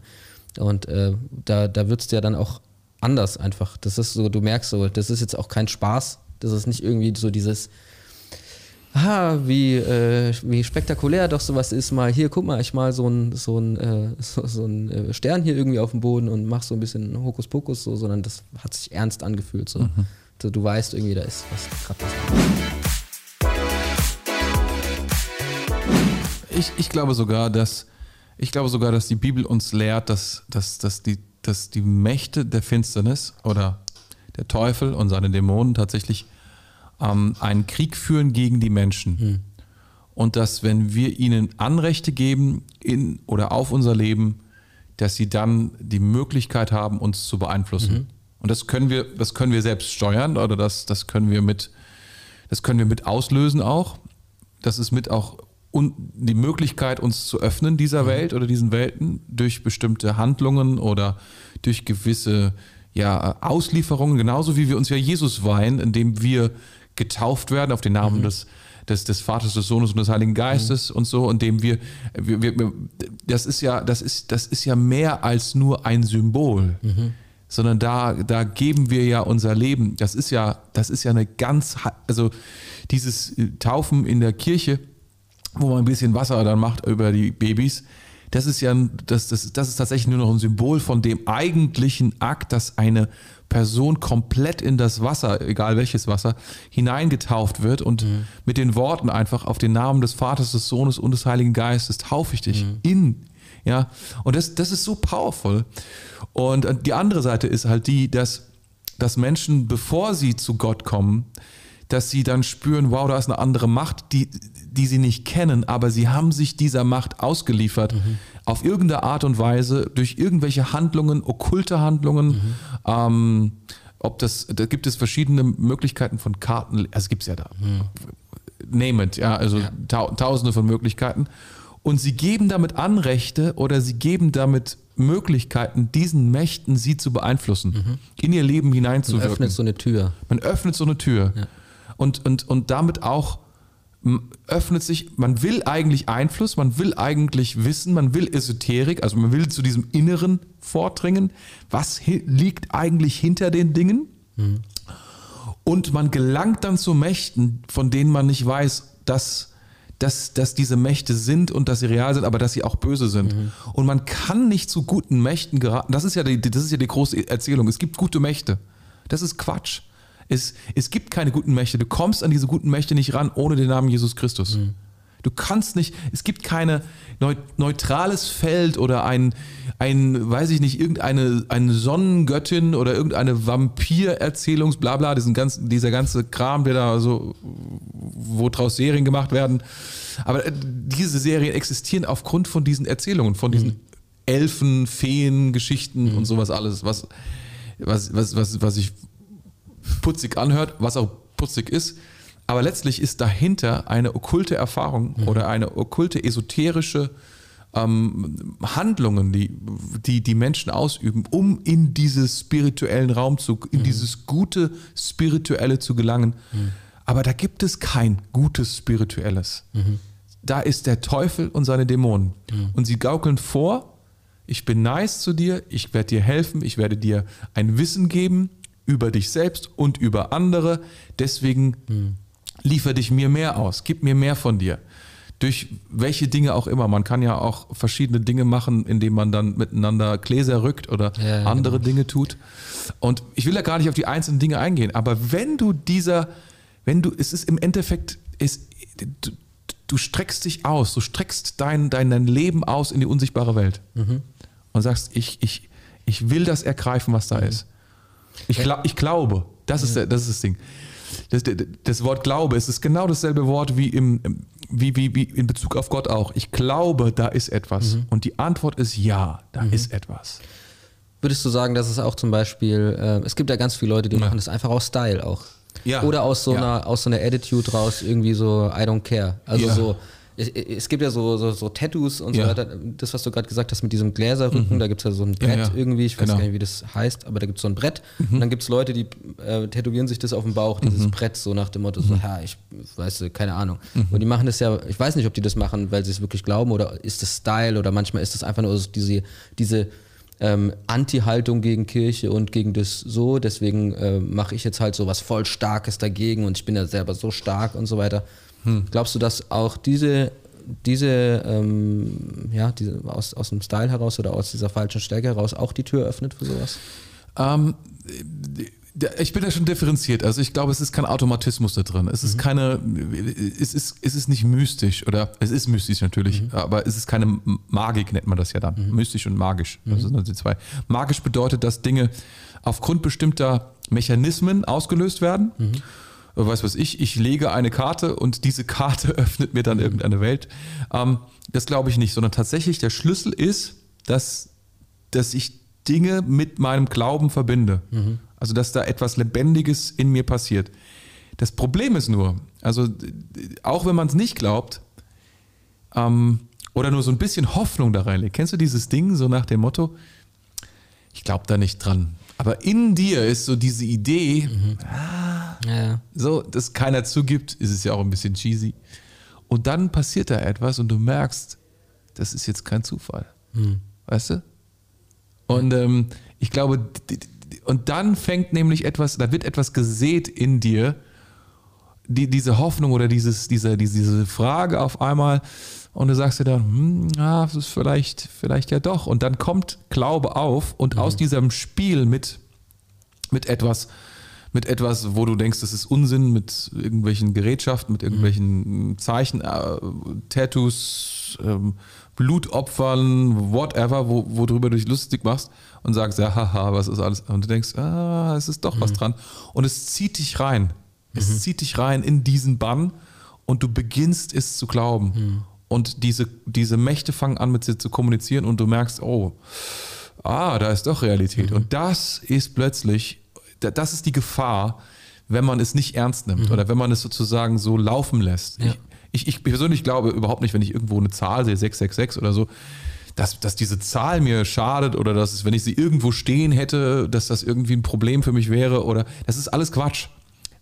Und äh, da, da wird es dir dann auch anders einfach. Das ist so, du merkst so, das ist jetzt auch kein Spaß. Das ist nicht irgendwie so dieses, ah, wie, äh, wie spektakulär doch sowas ist. Mal hier, guck mal, ich mal so ein, so ein, äh, [laughs] so, so ein äh, Stern hier irgendwie auf dem Boden und mach so ein bisschen Hokuspokus, so, sondern das hat sich ernst angefühlt. So. Mhm du, du weißt irgendwie, da ist was gerade ich, ich glaube sogar, dass ich glaube sogar, dass die Bibel uns lehrt, dass, dass, dass die dass die Mächte der Finsternis oder der Teufel und seine Dämonen tatsächlich ähm, einen Krieg führen gegen die Menschen. Mhm. Und dass, wenn wir ihnen Anrechte geben in oder auf unser Leben, dass sie dann die Möglichkeit haben, uns zu beeinflussen. Mhm. Und das können wir, das können wir selbst steuern oder das, das können wir mit, das können wir mit auslösen auch. Das ist mit auch un, die Möglichkeit, uns zu öffnen dieser mhm. Welt oder diesen Welten durch bestimmte Handlungen oder durch gewisse ja, Auslieferungen, genauso wie wir uns ja Jesus weihen, indem wir getauft werden auf den Namen mhm. des, des, des Vaters, des Sohnes und des Heiligen Geistes mhm. und so, indem wir, wir, wir, das ist ja, das ist, das ist ja mehr als nur ein Symbol. Mhm. Sondern da, da geben wir ja unser Leben. Das ist ja, das ist ja eine ganz, also dieses Taufen in der Kirche, wo man ein bisschen Wasser dann macht über die Babys, das ist ja, das, das, das ist tatsächlich nur noch ein Symbol von dem eigentlichen Akt, dass eine Person komplett in das Wasser, egal welches Wasser, hineingetauft wird und mhm. mit den Worten einfach auf den Namen des Vaters, des Sohnes und des Heiligen Geistes taufe ich dich mhm. in. Ja, und das, das ist so powerful. Und die andere Seite ist halt die, dass, dass Menschen, bevor sie zu Gott kommen, dass sie dann spüren, wow, da ist eine andere Macht, die, die sie nicht kennen, aber sie haben sich dieser Macht ausgeliefert, mhm. auf irgendeine Art und Weise, durch irgendwelche Handlungen, okkulte Handlungen. Mhm. Ähm, ob das, da gibt es verschiedene Möglichkeiten von Karten, also gibt es ja da, mhm. name it, ja, also ja. tausende von Möglichkeiten. Und sie geben damit Anrechte oder sie geben damit Möglichkeiten, diesen Mächten sie zu beeinflussen, mhm. in ihr Leben hineinzuwirken. Man öffnet so eine Tür. Man öffnet so eine Tür. Ja. Und, und, und damit auch öffnet sich, man will eigentlich Einfluss, man will eigentlich Wissen, man will Esoterik, also man will zu diesem Inneren vordringen. Was liegt eigentlich hinter den Dingen? Mhm. Und man gelangt dann zu Mächten, von denen man nicht weiß, dass, dass, dass diese Mächte sind und dass sie real sind, aber dass sie auch böse sind. Mhm. Und man kann nicht zu guten Mächten geraten. Das ist, ja die, das ist ja die große Erzählung. Es gibt gute Mächte. Das ist Quatsch. Es, es gibt keine guten Mächte. Du kommst an diese guten Mächte nicht ran ohne den Namen Jesus Christus. Mhm. Du kannst nicht, es gibt kein neutrales Feld oder ein, ein, weiß ich nicht, irgendeine eine Sonnengöttin oder irgendeine Vampir-Erzählungs, bla bla, diesen ganzen, dieser ganze Kram, der da so, wo draus Serien gemacht werden. Aber äh, diese Serien existieren aufgrund von diesen Erzählungen, von diesen mhm. Elfen, Feen, Geschichten mhm. und sowas alles, was, was, was, was, was ich putzig anhört, was auch putzig ist. Aber letztlich ist dahinter eine okkulte Erfahrung mhm. oder eine okkulte esoterische ähm, Handlungen, die, die die Menschen ausüben, um in diesen spirituellen Raum zu, in mhm. dieses gute Spirituelle zu gelangen. Mhm. Aber da gibt es kein gutes Spirituelles. Mhm. Da ist der Teufel und seine Dämonen. Mhm. Und sie gaukeln vor, ich bin nice zu dir, ich werde dir helfen, ich werde dir ein Wissen geben, über dich selbst und über andere. Deswegen hm. Liefer dich mir mehr aus, gib mir mehr von dir. Durch welche Dinge auch immer. Man kann ja auch verschiedene Dinge machen, indem man dann miteinander Gläser rückt oder ja, andere genau. Dinge tut. Und ich will da gar nicht auf die einzelnen Dinge eingehen, aber wenn du dieser, wenn du, es ist im Endeffekt, es, du, du streckst dich aus, du streckst dein, dein, dein Leben aus in die unsichtbare Welt mhm. und sagst, ich, ich, ich will das ergreifen, was da mhm. ist. Ich, glaub, ich glaube, das ist, das ist das Ding. Das, das, Wort Glaube es ist genau dasselbe Wort wie, im, wie, wie, wie in Bezug auf Gott auch. Ich glaube, da ist etwas. Mhm. Und die Antwort ist ja, da mhm. ist etwas. Würdest du sagen, dass es auch zum Beispiel, äh, es gibt ja ganz viele Leute, die ja. machen das einfach aus Style auch. Ja. Oder aus so, ja. einer, aus so einer Attitude raus, irgendwie so, I don't care. Also so, es gibt ja so, so, so Tattoos und ja. so weiter. Das, was du gerade gesagt hast mit diesem Gläserrücken, mhm. da gibt es ja so ein Brett ja, ja. irgendwie, ich weiß genau. gar nicht, wie das heißt, aber da gibt es so ein Brett. Mhm. Und dann gibt es Leute, die äh, tätowieren sich das auf dem Bauch, dieses mhm. Brett, so nach dem Motto, so, ja, mhm. ich weiß, keine Ahnung. Mhm. Und die machen das ja, ich weiß nicht, ob die das machen, weil sie es wirklich glauben oder ist das Style oder manchmal ist das einfach nur so diese, diese ähm, Anti-Haltung gegen Kirche und gegen das so. Deswegen äh, mache ich jetzt halt so was voll Starkes dagegen und ich bin ja selber so stark und so weiter. Hm. Glaubst du, dass auch diese, diese, ähm, ja, diese aus, aus dem Style heraus oder aus dieser falschen Stärke heraus auch die Tür öffnet für sowas? Ähm, ich bin da schon differenziert. Also ich glaube, es ist kein Automatismus da drin. Es ist mhm. keine, es ist, es ist nicht mystisch oder es ist mystisch natürlich, mhm. aber es ist keine Magik, nennt man das ja dann. Mhm. Mystisch und magisch. Das sind die zwei. Magisch bedeutet, dass Dinge aufgrund bestimmter Mechanismen ausgelöst werden. Weiß was ich, ich lege eine Karte und diese Karte [laughs] öffnet mir dann irgendeine Welt. Ähm, das glaube ich nicht, sondern tatsächlich der Schlüssel ist, dass, dass ich Dinge mit meinem Glauben verbinde. Mhm. Also, dass da etwas Lebendiges in mir passiert. Das Problem ist nur, also auch wenn man es nicht glaubt, ähm, oder nur so ein bisschen Hoffnung da reinlegt. Kennst du dieses Ding so nach dem Motto, ich glaube da nicht dran. Aber in dir ist so diese Idee, mhm. ah, ja. so, dass keiner zugibt, ist es ja auch ein bisschen cheesy. Und dann passiert da etwas und du merkst, das ist jetzt kein Zufall. Mhm. Weißt du? Und ähm, ich glaube, und dann fängt nämlich etwas, da wird etwas gesät in dir, die, diese Hoffnung oder dieses, diese, diese Frage auf einmal, und du sagst dir dann, hm, ja, das ist vielleicht, vielleicht ja doch. Und dann kommt Glaube auf und mhm. aus diesem Spiel mit, mit etwas, mit etwas, wo du denkst, das ist Unsinn, mit irgendwelchen Gerätschaften, mit irgendwelchen mhm. Zeichen, äh, Tattoos, ähm, Blutopfern, whatever, wo, worüber du dich lustig machst und sagst, ja, haha, was ist alles? Und du denkst, ah, es ist doch mhm. was dran. Und es zieht dich rein. Es mhm. zieht dich rein in diesen Bann und du beginnst es zu glauben. Und diese, diese Mächte fangen an, mit dir zu kommunizieren und du merkst, oh, ah, da ist doch Realität. Mhm. Und das ist plötzlich, das ist die Gefahr, wenn man es nicht ernst nimmt mhm. oder wenn man es sozusagen so laufen lässt. Ja. Ich, ich, ich persönlich glaube überhaupt nicht, wenn ich irgendwo eine Zahl sehe, 666 oder so, dass, dass diese Zahl mir schadet oder dass es, wenn ich sie irgendwo stehen hätte, dass das irgendwie ein Problem für mich wäre oder das ist alles Quatsch.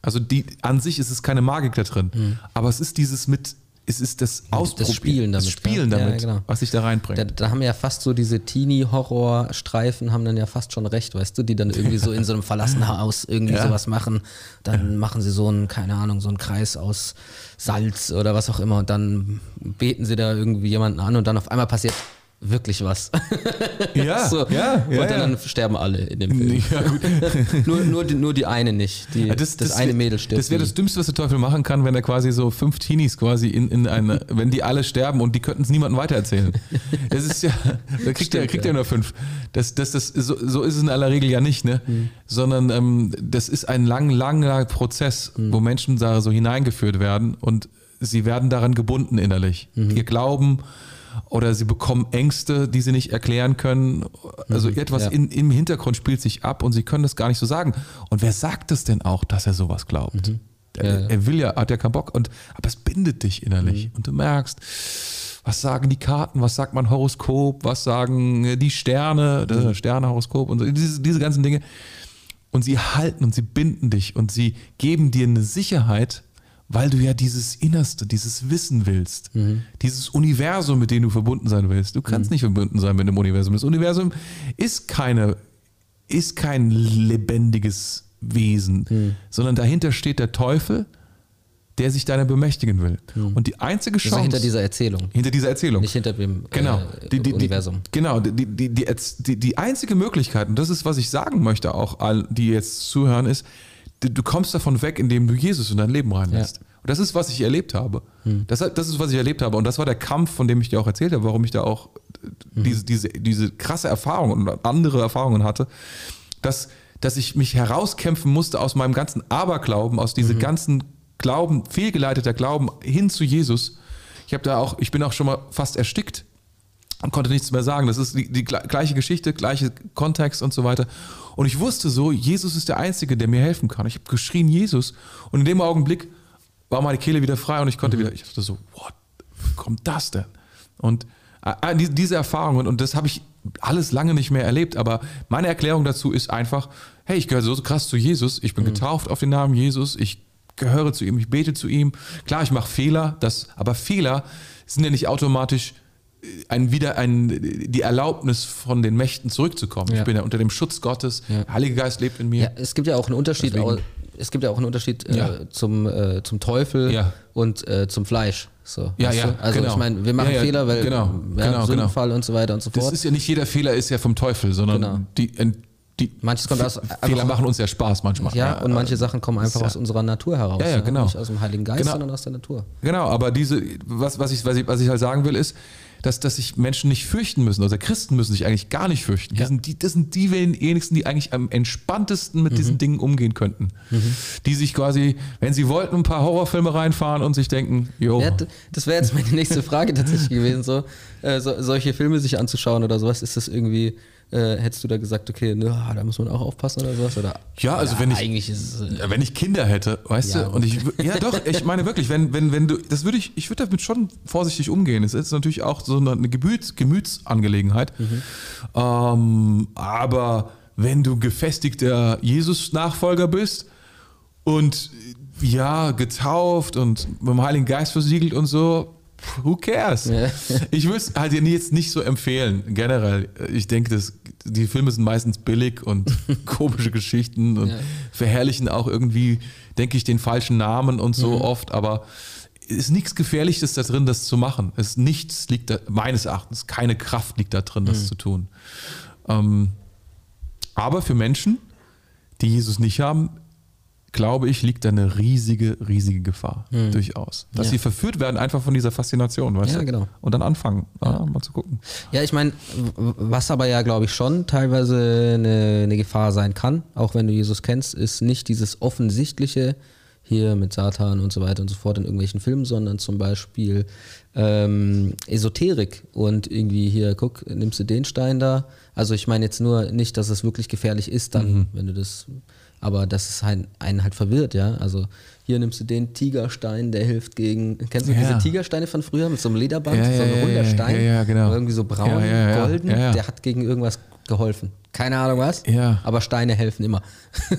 Also die, an sich ist es keine Magik da drin, mhm. aber es ist dieses mit es ist das Ausprobieren, das Spielen damit, das Spielen damit ja, genau. was sich da reinbringt. Da, da, haben ja fast so diese Teenie-Horror-Streifen haben dann ja fast schon recht, weißt du, die dann irgendwie so in so einem verlassenen [laughs] Haus irgendwie ja. sowas machen. Dann machen sie so einen, keine Ahnung, so einen Kreis aus Salz oder was auch immer und dann beten sie da irgendwie jemanden an und dann auf einmal passiert wirklich was. [laughs] Ja, so. ja, ja. Und dann ja. sterben alle in dem Film. Ja, gut. [laughs] nur, nur, die, nur die eine nicht. Die, das, das, das, eine Mädel stirbt. Das wäre das Dümmste, was der Teufel machen kann, wenn er quasi so fünf Teenies quasi in, in eine, [laughs] wenn die alle sterben und die könnten es niemandem weitererzählen. Das ist ja, da kriegt er kriegt ja. nur fünf. Das, das, das, so, so ist es in aller Regel ja nicht, ne? Mhm. Sondern ähm, das ist ein lang, langer Prozess, mhm. wo Menschen da so hineingeführt werden und sie werden daran gebunden innerlich. Mhm. Ihr Glauben oder sie bekommen Ängste, die sie nicht erklären können. Also mhm, etwas ja. in, im Hintergrund spielt sich ab und sie können das gar nicht so sagen. Und wer sagt es denn auch, dass er sowas glaubt? Mhm. Ja, er, er, will ja, hat ja keinen Bock. Und, aber es bindet dich innerlich. Mhm. Und du merkst, was sagen die Karten, was sagt mein Horoskop, was sagen die Sterne, mhm. Sternehoroskop und so, diese, diese ganzen Dinge. Und sie halten und sie binden dich und sie geben dir eine Sicherheit, weil du ja dieses Innerste, dieses Wissen willst, mhm. dieses Universum, mit dem du verbunden sein willst. Du kannst mhm. nicht verbunden sein mit dem Universum. Das Universum ist keine, ist kein lebendiges Wesen, mhm. sondern dahinter steht der Teufel, der sich deiner bemächtigen will. Mhm. Und die einzige Chance. Also hinter dieser Erzählung. Hinter dieser Erzählung. Nicht hinter dem genau. Äh, die, die, Universum. genau, die, die, die, die, einzige Möglichkeit, und das ist, was ich sagen möchte, auch all, die jetzt zuhören, ist, du kommst davon weg, indem du Jesus in dein Leben reinlässt. Ja. Und das ist, was ich erlebt habe. Hm. Das, das ist, was ich erlebt habe. Und das war der Kampf, von dem ich dir auch erzählt habe, warum ich da auch hm. diese, diese, diese krasse Erfahrung und andere Erfahrungen hatte, dass, dass ich mich herauskämpfen musste aus meinem ganzen Aberglauben, aus diesem mhm. ganzen Glauben, fehlgeleiteter Glauben hin zu Jesus. Ich habe da auch, ich bin auch schon mal fast erstickt und konnte nichts mehr sagen. Das ist die, die gleiche Geschichte, gleiche Kontext und so weiter. Und ich wusste so, Jesus ist der Einzige, der mir helfen kann. Ich habe geschrien, Jesus. Und in dem Augenblick war meine Kehle wieder frei und ich konnte mhm. wieder, ich dachte so, what, wie kommt das denn? Und äh, diese Erfahrungen, und das habe ich alles lange nicht mehr erlebt, aber meine Erklärung dazu ist einfach, hey, ich gehöre so krass zu Jesus, ich bin mhm. getauft auf den Namen Jesus, ich gehöre zu ihm, ich bete zu ihm. Klar, ich mache Fehler, das, aber Fehler sind ja nicht automatisch ein wieder ein, die Erlaubnis von den Mächten zurückzukommen. Ja. Ich bin ja unter dem Schutz Gottes. Ja. Der Heilige Geist lebt in mir. Ja, es gibt ja auch einen Unterschied. Deswegen. Es gibt ja auch einen Unterschied äh, zum, äh, zum Teufel und äh, zum Fleisch. So, ja, ja, Also genau. ich meine, wir machen Fehler, weil genau, wir genau, haben Sündenfall genau. und so weiter und so fort. Das ist ja nicht jeder Fehler ist ja vom Teufel, sondern genau. die, die Manches kommt aus, Fehler machen uns ja Spaß manchmal. Ja, ja und manche Sachen kommen einfach ja. aus unserer Natur heraus. Ja, ja, genau. Nicht aus dem Heiligen Geist, genau. sondern aus der Natur. Genau, aber diese, was, was, ich, was, ich, was ich halt sagen will, ist, dass, dass sich Menschen nicht fürchten müssen, oder Christen müssen sich eigentlich gar nicht fürchten. Ja. Das, sind die, das sind die wenigsten, die eigentlich am entspanntesten mit mhm. diesen Dingen umgehen könnten. Mhm. Die sich quasi, wenn sie wollten, ein paar Horrorfilme reinfahren und sich denken, jo. Das wäre jetzt meine nächste Frage tatsächlich gewesen, so, äh, so, solche Filme sich anzuschauen oder sowas. Ist das irgendwie äh, hättest du da gesagt, okay, ne, da muss man auch aufpassen oder sowas? Oder, ja, also ja, wenn ich es, äh, wenn ich Kinder hätte, weißt ja, du, und ich ja doch, [laughs] ich meine wirklich, wenn wenn wenn du das würde ich ich würde damit schon vorsichtig umgehen. Es ist natürlich auch so eine Gemüts, Gemütsangelegenheit. Mhm. Ähm, aber wenn du gefestigter Jesus-Nachfolger bist und ja, getauft und mit dem Heiligen Geist versiegelt und so, who cares? Ja. Ich würde es halt jetzt nicht so empfehlen, generell. Ich denke, dass die Filme sind meistens billig und [laughs] komische Geschichten und ja. verherrlichen auch irgendwie, denke ich, den falschen Namen und so mhm. oft, aber es ist nichts Gefährliches da drin, das zu machen. Es nichts liegt da, meines Erachtens, keine Kraft liegt da drin, das mhm. zu tun. Ähm, aber für Menschen, die Jesus nicht haben, glaube ich, liegt da eine riesige, riesige Gefahr. Mhm. Durchaus. Dass ja. sie verführt werden einfach von dieser Faszination, weißt ja, du? genau. Und dann anfangen, ja. mal zu gucken. Ja, ich meine, was aber ja, glaube ich, schon teilweise eine, eine Gefahr sein kann, auch wenn du Jesus kennst, ist nicht dieses offensichtliche, hier mit Satan und so weiter und so fort in irgendwelchen Filmen, sondern zum Beispiel ähm, Esoterik und irgendwie hier, guck, nimmst du den Stein da. Also ich meine jetzt nur nicht, dass es wirklich gefährlich ist dann, mhm. wenn du das aber das ist ein, einen halt verwirrt, ja. Also hier nimmst du den Tigerstein, der hilft gegen. Kennst du ja. diese Tigersteine von früher mit so einem Lederband, ja, so ein runder Stein, ja, genau. irgendwie so braun, golden, der hat gegen irgendwas geholfen. Keine Ahnung was, aber Steine helfen immer.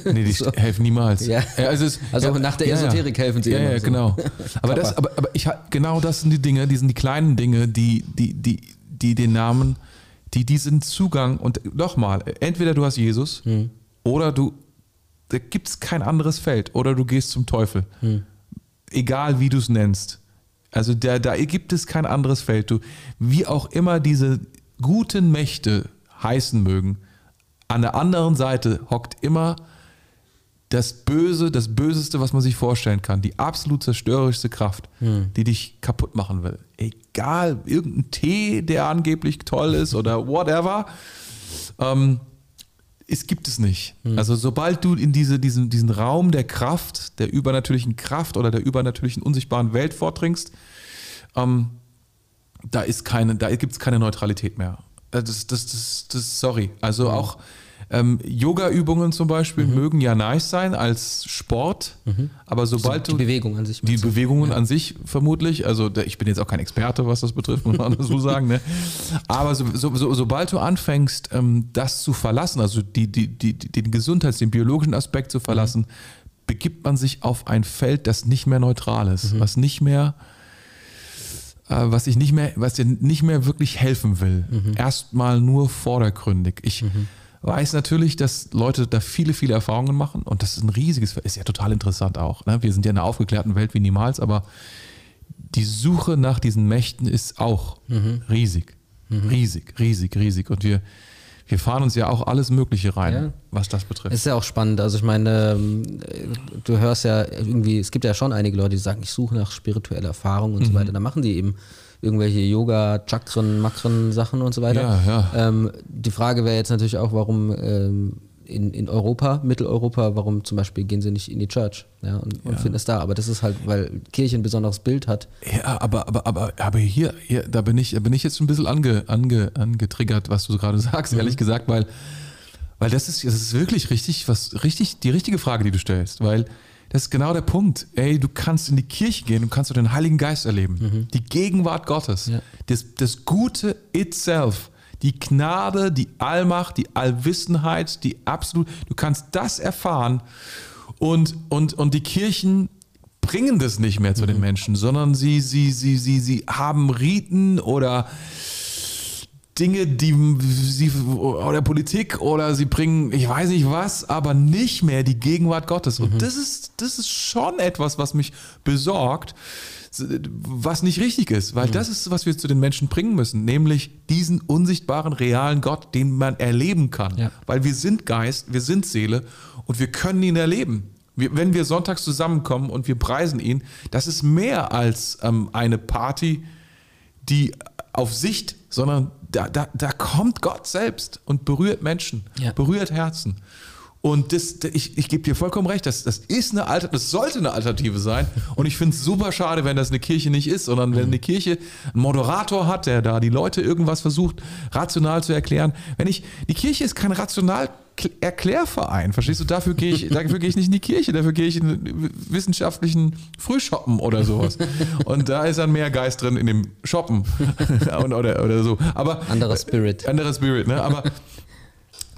Nee, die [laughs] so. helfen niemals. Ja. also, es, also nach der Esoterik helfen sie immer. Ja, so. genau. [laughs] Aber, das, aber, aber ich, genau das sind die Dinge, die sind die kleinen Dinge, die, die, die, die den Namen, die diesen Zugang und nochmal, entweder du hast Jesus hm. oder du da gibt es kein anderes Feld. Oder du gehst zum Teufel. Hm. Egal wie du es nennst. Also da, da gibt es kein anderes Feld. Du, wie auch immer diese guten Mächte heißen mögen, an der anderen Seite hockt immer das Böse, das Böseste, was man sich vorstellen kann, die absolut zerstörerischste Kraft, hm. die dich kaputt machen will. Egal, irgendein Tee, der angeblich toll ist oder whatever. Ähm, es gibt es nicht. Mhm. Also sobald du in diese, diesen, diesen Raum der Kraft, der übernatürlichen Kraft oder der übernatürlichen unsichtbaren Welt vordringst, ähm, da ist keine, da gibt es keine Neutralität mehr. Äh, das, das, das, das sorry. Also mhm. auch ähm, Yoga-Übungen zum Beispiel mhm. mögen ja nice sein als Sport, mhm. aber sobald so, die du. Die Bewegung an sich. Die Bewegungen ja. an sich vermutlich. Also ich bin jetzt auch kein Experte, was das betrifft, muss man [laughs] so sagen. Ne? Aber so, so, so, sobald du anfängst, ähm, das zu verlassen, also die, die, die, den Gesundheits-, den biologischen Aspekt zu verlassen, mhm. begibt man sich auf ein Feld, das nicht mehr neutral ist, mhm. was nicht mehr äh, was ich nicht mehr, was dir nicht mehr wirklich helfen will. Mhm. Erstmal nur vordergründig. Ich mhm weiß natürlich, dass Leute da viele, viele Erfahrungen machen und das ist ein riesiges, ist ja total interessant auch. Ne? Wir sind ja in einer aufgeklärten Welt wie niemals, aber die Suche nach diesen Mächten ist auch mhm. riesig. Mhm. Riesig, riesig, riesig. Und wir, wir fahren uns ja auch alles Mögliche rein, ja. was das betrifft. Ist ja auch spannend. Also ich meine, ähm, du hörst ja irgendwie, es gibt ja schon einige Leute, die sagen, ich suche nach spiritueller Erfahrung und mhm. so weiter. Da machen die eben irgendwelche Yoga, Chakren, Makren Sachen und so weiter. Ja, ja. Ähm, die Frage wäre jetzt natürlich auch, warum ähm, in, in Europa, Mitteleuropa, warum zum Beispiel gehen sie nicht in die Church ja, und, und finden es da. Aber das ist halt, weil Kirche ein besonderes Bild hat. Ja, aber, aber, aber, aber hier, hier da bin ich, bin ich jetzt ein bisschen ange, ange, angetriggert, was du gerade [laughs] sagst, mhm. ehrlich gesagt, weil, weil das ist, das ist wirklich richtig, was richtig, die richtige Frage, die du stellst, weil das ist genau der Punkt. Ey, du kannst in die Kirche gehen und kannst den Heiligen Geist erleben. Mhm. Die Gegenwart Gottes. Ja. Das, das Gute itself. Die Gnade, die Allmacht, die Allwissenheit, die absolut. Du kannst das erfahren. Und, und, und die Kirchen bringen das nicht mehr zu mhm. den Menschen, sondern sie, sie, sie, sie, sie haben Riten oder Dinge, die sie oder Politik oder sie bringen, ich weiß nicht was, aber nicht mehr die Gegenwart Gottes. Und mhm. das ist, das ist schon etwas, was mich besorgt, was nicht richtig ist, weil mhm. das ist, was wir zu den Menschen bringen müssen, nämlich diesen unsichtbaren, realen Gott, den man erleben kann. Ja. Weil wir sind Geist, wir sind Seele und wir können ihn erleben. Wenn wir sonntags zusammenkommen und wir preisen ihn, das ist mehr als ähm, eine Party, die auf Sicht, sondern da, da, da kommt Gott selbst und berührt Menschen, ja. berührt Herzen. Und das, ich, ich gebe dir vollkommen recht, das, das ist eine Alter, das sollte eine Alternative sein. Und ich finde es super schade, wenn das eine Kirche nicht ist, sondern wenn eine Kirche einen Moderator hat, der da die Leute irgendwas versucht, rational zu erklären. Wenn ich, die Kirche ist kein rational Erklärverein, verstehst du? Dafür gehe ich, [laughs] dafür gehe ich nicht in die Kirche, dafür gehe ich in wissenschaftlichen Frühshoppen oder sowas. Und da ist dann mehr Geist drin in dem Shoppen [laughs] [laughs] oder, oder so. Aber anderer Spirit. Anderer Spirit, ne? Aber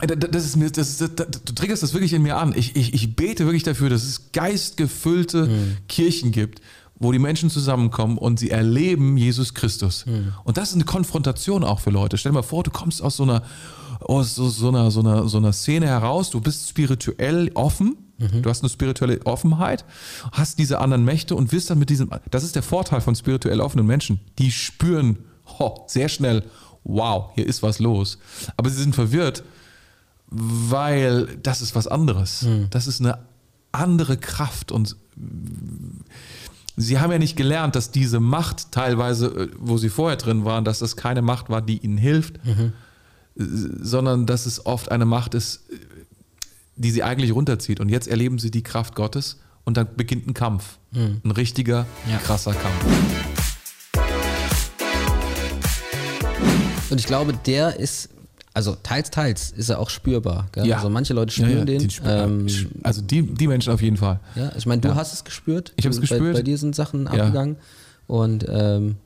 das ist mir, das, das, das, du triggerst das wirklich in mir an. Ich, ich, ich bete wirklich dafür, dass es geistgefüllte mhm. Kirchen gibt, wo die Menschen zusammenkommen und sie erleben Jesus Christus. Mhm. Und das ist eine Konfrontation auch für Leute. Stell dir mal vor, du kommst aus so einer, aus so, so einer, so einer, so einer Szene heraus, du bist spirituell offen, mhm. du hast eine spirituelle Offenheit, hast diese anderen Mächte und wirst dann mit diesem, das ist der Vorteil von spirituell offenen Menschen, die spüren oh, sehr schnell, wow, hier ist was los. Aber sie sind verwirrt, weil das ist was anderes. Mhm. Das ist eine andere Kraft und sie haben ja nicht gelernt, dass diese Macht teilweise, äh, wo sie vorher drin waren, dass das keine Macht war, die ihnen hilft, mhm. sondern dass es oft eine Macht ist, die sie eigentlich runterzieht. Und jetzt erleben sie die Kraft Gottes und dann beginnt ein Kampf. Mhm. Ein richtiger, ja. krasser Kampf. Und ich glaube, der ist also teils, teils ist er auch spürbar. Gell? Ja. Also manche Leute spüren ja, ja, den. Ähm, also die, die Menschen auf jeden Fall. Ja, ich meine, du hast es gespürt. Ich habe es gespürt. Bei, bei dir sind Sachen abgegangen. Und ähm,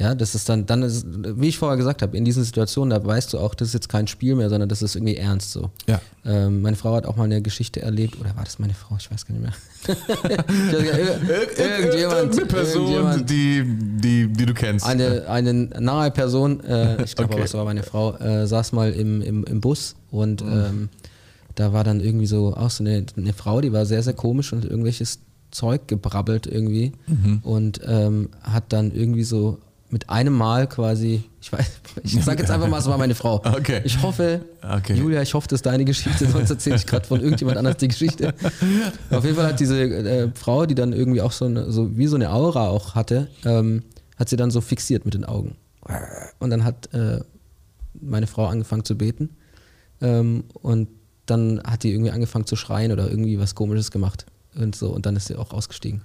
ja, das ist dann, dann ist, wie ich vorher gesagt habe, in diesen Situationen, da weißt du auch, das ist jetzt kein Spiel mehr, sondern das ist irgendwie ernst so. Ja. Ähm, meine Frau hat auch mal eine Geschichte erlebt, oder war das meine Frau? Ich weiß gar nicht mehr. [laughs] irgendjemand. Eine Person, irgendjemand, die, die, die du kennst. Eine, eine nahe Person, äh, [laughs] ich glaube, okay. es war meine Frau, äh, saß mal im, im, im Bus und mhm. ähm, da war dann irgendwie so auch so eine, eine Frau, die war sehr, sehr komisch und irgendwelches Zeug gebrabbelt irgendwie mhm. und ähm, hat dann irgendwie so mit einem Mal quasi, ich weiß, ich sage jetzt einfach mal, es war meine Frau. [laughs] Okay. Ich hoffe, okay. Julia, ich hoffe, das ist deine Geschichte, sonst erzähle ich gerade von irgendjemand anders die Geschichte. Auf jeden Fall hat diese äh, Frau, die dann irgendwie auch so, eine, so wie so eine Aura auch hatte, ähm, hat sie dann so fixiert mit den Augen. Und dann hat äh, meine Frau angefangen zu beten ähm, und dann hat die irgendwie angefangen zu schreien oder irgendwie was Komisches gemacht und so und dann ist sie auch ausgestiegen.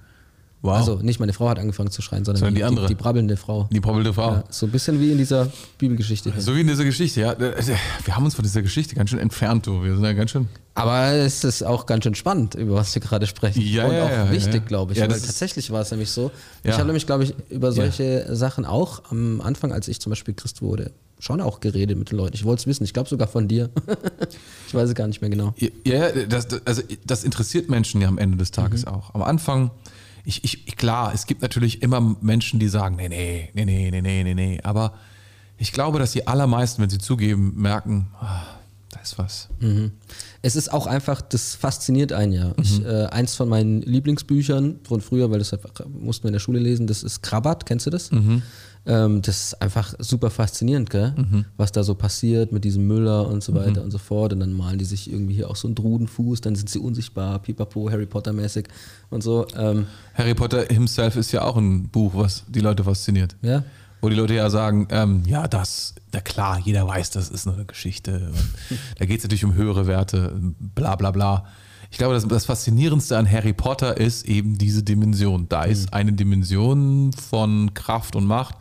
Wow. Also nicht meine Frau hat angefangen zu schreien, sondern, sondern die, die, andere. Die, die, brabbelnde Frau. Die brabbelnde Frau. Ja, so ein bisschen wie in dieser Bibelgeschichte. So wie in dieser Geschichte, ja. Wir haben uns von dieser Geschichte ganz schön entfernt, du. Wir sind ja ganz schön. Aber es ist auch ganz schön spannend, über was wir gerade sprechen. Ja, Und ja, auch ja, wichtig, ja. glaube ich. weil tatsächlich war es nämlich so. Ich habe nämlich, glaube ich, über solche Sachen auch am Anfang, als ich zum Beispiel Christ wurde, schon auch geredet mit den Leuten. Ich wollte es wissen. Ich glaube sogar von dir. [laughs] ich weiß es gar nicht mehr genau. Ja, das, also das interessiert Menschen ja am Ende des Tages mhm. auch. Am Anfang ich, ich, klar, es gibt natürlich immer Menschen, die sagen, nee, nee, nee, nee, nee, nee, nee, nee. Aber ich glaube, dass die allermeisten, wenn sie zugeben, merken, ah, da ist was. Mhm. Es ist auch einfach, das fasziniert einen ja. Mhm. Ich, äh, eins von meinen Lieblingsbüchern von früher, weil das mussten wir in der Schule lesen, das ist Krabat, kennst du das? Mhm. Ähm, das ist einfach super faszinierend, gell? Mhm. was da so passiert mit diesem Müller und so weiter mhm. und so fort. Und dann malen die sich irgendwie hier auch so einen Drudenfuß, dann sind sie unsichtbar, pipapo, Harry Potter-mäßig und so. Ähm, Harry Potter himself ist ja auch ein Buch, was die Leute fasziniert. Ja. Wo die Leute ja sagen, ähm, ja, das, na klar, jeder weiß, das ist eine Geschichte. [laughs] da geht es natürlich um höhere Werte, bla bla bla. Ich glaube, das, das, Faszinierendste an Harry Potter ist eben diese Dimension. Da mhm. ist eine Dimension von Kraft und Macht,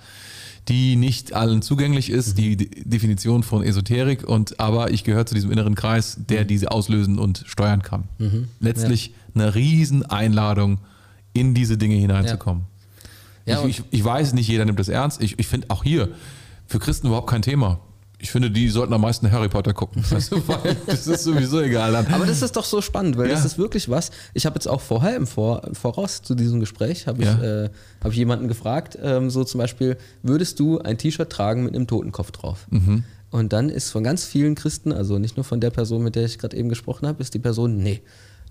die nicht allen zugänglich ist, mhm. die Definition von Esoterik, und aber ich gehöre zu diesem inneren Kreis, der mhm. diese auslösen und steuern kann. Mhm. Letztlich ja. eine Rieseneinladung, in diese Dinge hineinzukommen. Ja. Ja, ich, ich, ich, weiß, nicht jeder nimmt das ernst. Ich, ich finde auch hier für Christen überhaupt kein Thema. Ich finde, die sollten am meisten Harry Potter gucken. [laughs] Also, das ist sowieso egal. Dann. Aber das ist doch so spannend, weil ja. das ist wirklich was. Ich habe jetzt auch vorher im Vor Voraus zu diesem Gespräch habe ich, ja. äh, hab ich jemanden gefragt, ähm, so zum Beispiel, würdest du ein T-Shirt tragen mit einem Totenkopf drauf? Mhm. Und dann ist von ganz vielen Christen, also nicht nur von der Person, mit der ich gerade eben gesprochen habe, ist die Person, nee,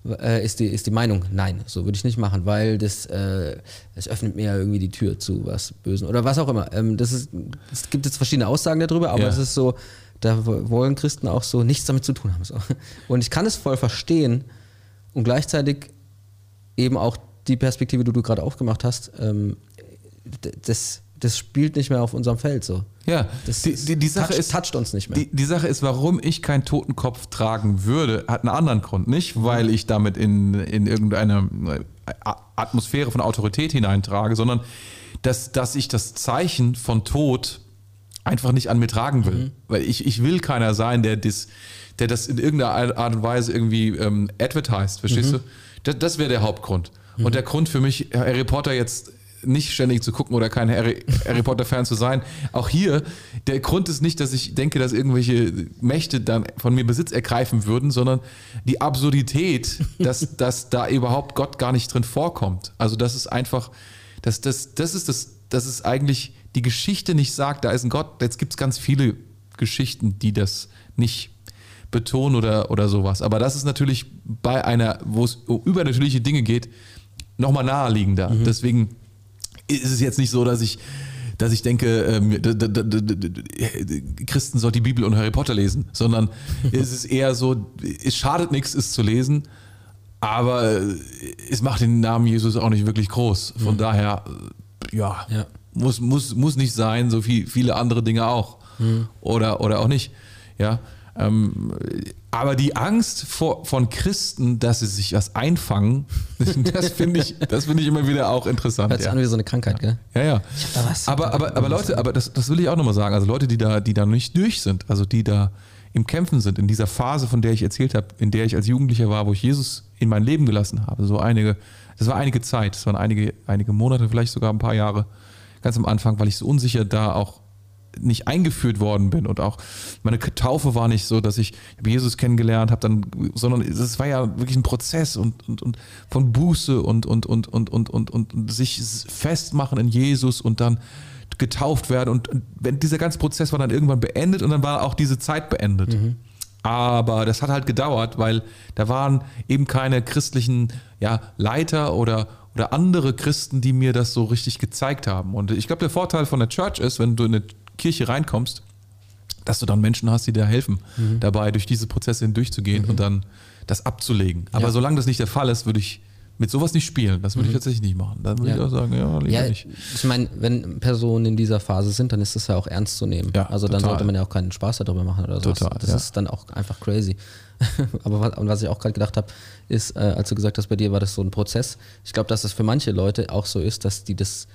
äh, ist, die, ist die Meinung, nein, so würde ich nicht machen, weil das, äh, das öffnet mir ja irgendwie die Tür zu was Bösen oder was auch immer. Ähm, das ist, es gibt jetzt verschiedene Aussagen darüber, aber ja. es ist so, da wollen Christen auch so nichts damit zu tun haben. So. Und ich kann es voll verstehen und gleichzeitig eben auch die Perspektive, die du gerade aufgemacht hast, ähm, das, das spielt nicht mehr auf unserem Feld so. Ja, das die, die, die Sache touch, ist, toucht uns nicht mehr. Die, die, Sache ist, warum ich keinen Totenkopf tragen würde, hat einen anderen Grund. Nicht, weil ich damit in, in irgendeine äh, Atmosphäre von Autorität hineintrage, sondern dass, dass ich das Zeichen von Tod einfach nicht an mir tragen will. Mhm. Weil ich, ich will keiner sein, der das, der das in irgendeiner Art und Weise irgendwie ähm, advertised, verstehst mhm. du? Das, das wäre der Hauptgrund. Mhm. Und der Grund für mich, Harry Potter jetzt nicht ständig zu gucken oder kein Harry, Harry [laughs] Potter-Fan zu sein. Auch hier, der Grund ist nicht, dass ich denke, dass irgendwelche Mächte dann von mir Besitz ergreifen würden, sondern die Absurdität, [laughs] dass, dass da überhaupt Gott gar nicht drin vorkommt. Also das ist einfach, das, das, das ist das, das ist eigentlich die Geschichte nicht sagt, da ist ein Gott. Jetzt gibt es ganz viele Geschichten, die das nicht betonen oder, oder sowas. Aber das ist natürlich bei einer, wo es um übernatürliche Dinge geht, nochmal naheliegender. Mhm. Deswegen ist es jetzt nicht so, dass ich dass ich denke, ähm, Christen soll die Bibel und Harry Potter lesen, sondern [laughs] es ist eher so, es schadet nichts, es zu lesen, aber es macht den Namen Jesus auch nicht wirklich groß. Von mhm. daher, ja, ja, muss, muss, muss nicht sein, so wie viele andere Dinge auch. Mhm. Oder, oder auch nicht. Ja. Ähm, aber die Angst vor, von Christen, dass sie sich was einfangen, [laughs] das finde ich, das ich immer wieder auch interessant. Hört sich ja. an wie so eine Krankheit, gell? Ja, ja. Aber, aber, aber Leute, aber das, das will ich auch nochmal sagen. Also Leute, die da, die da nicht durch sind, also die da im Kämpfen sind, in dieser Phase, von der ich erzählt habe, in der ich als Jugendlicher war, wo ich Jesus in mein Leben gelassen habe, so einige, das war einige Zeit, das waren einige, einige Monate, vielleicht sogar ein paar Jahre, ganz am Anfang, weil ich so unsicher da auch nicht eingeführt worden bin und auch meine Taufe war nicht so, dass ich Jesus kennengelernt habe, dann, sondern es war ja wirklich ein Prozess und, und, und von Buße und, und, und, und, und, und, und sich festmachen in Jesus und dann getauft werden und wenn dieser ganze Prozess war dann irgendwann beendet und dann war auch diese Zeit beendet. Mhm. Aber das hat halt gedauert, weil da waren eben keine christlichen ja, Leiter oder oder andere Christen, die mir das so richtig gezeigt haben. Und ich glaube, der Vorteil von der Church ist, wenn du in eine Kirche reinkommst, dass du dann Menschen hast, die dir helfen, mhm. dabei durch diese Prozesse hindurchzugehen mhm. und dann das abzulegen. Aber ja. solange das nicht der Fall ist, würde ich mit sowas nicht spielen. Das würde ich mhm. tatsächlich nicht machen. Dann würde ja. ich auch sagen, ja, lieber ja, nicht. Ich meine, wenn Personen in dieser Phase sind, dann ist das ja auch ernst zu nehmen. Ja, also dann total. sollte man ja auch keinen Spaß darüber machen oder so. Das ja. ist dann auch einfach crazy. [laughs] Aber was, was ich auch gerade gedacht habe, ist, äh, als du gesagt hast, bei dir war das so ein Prozess. Ich glaube, dass das für manche Leute auch so ist, dass die das,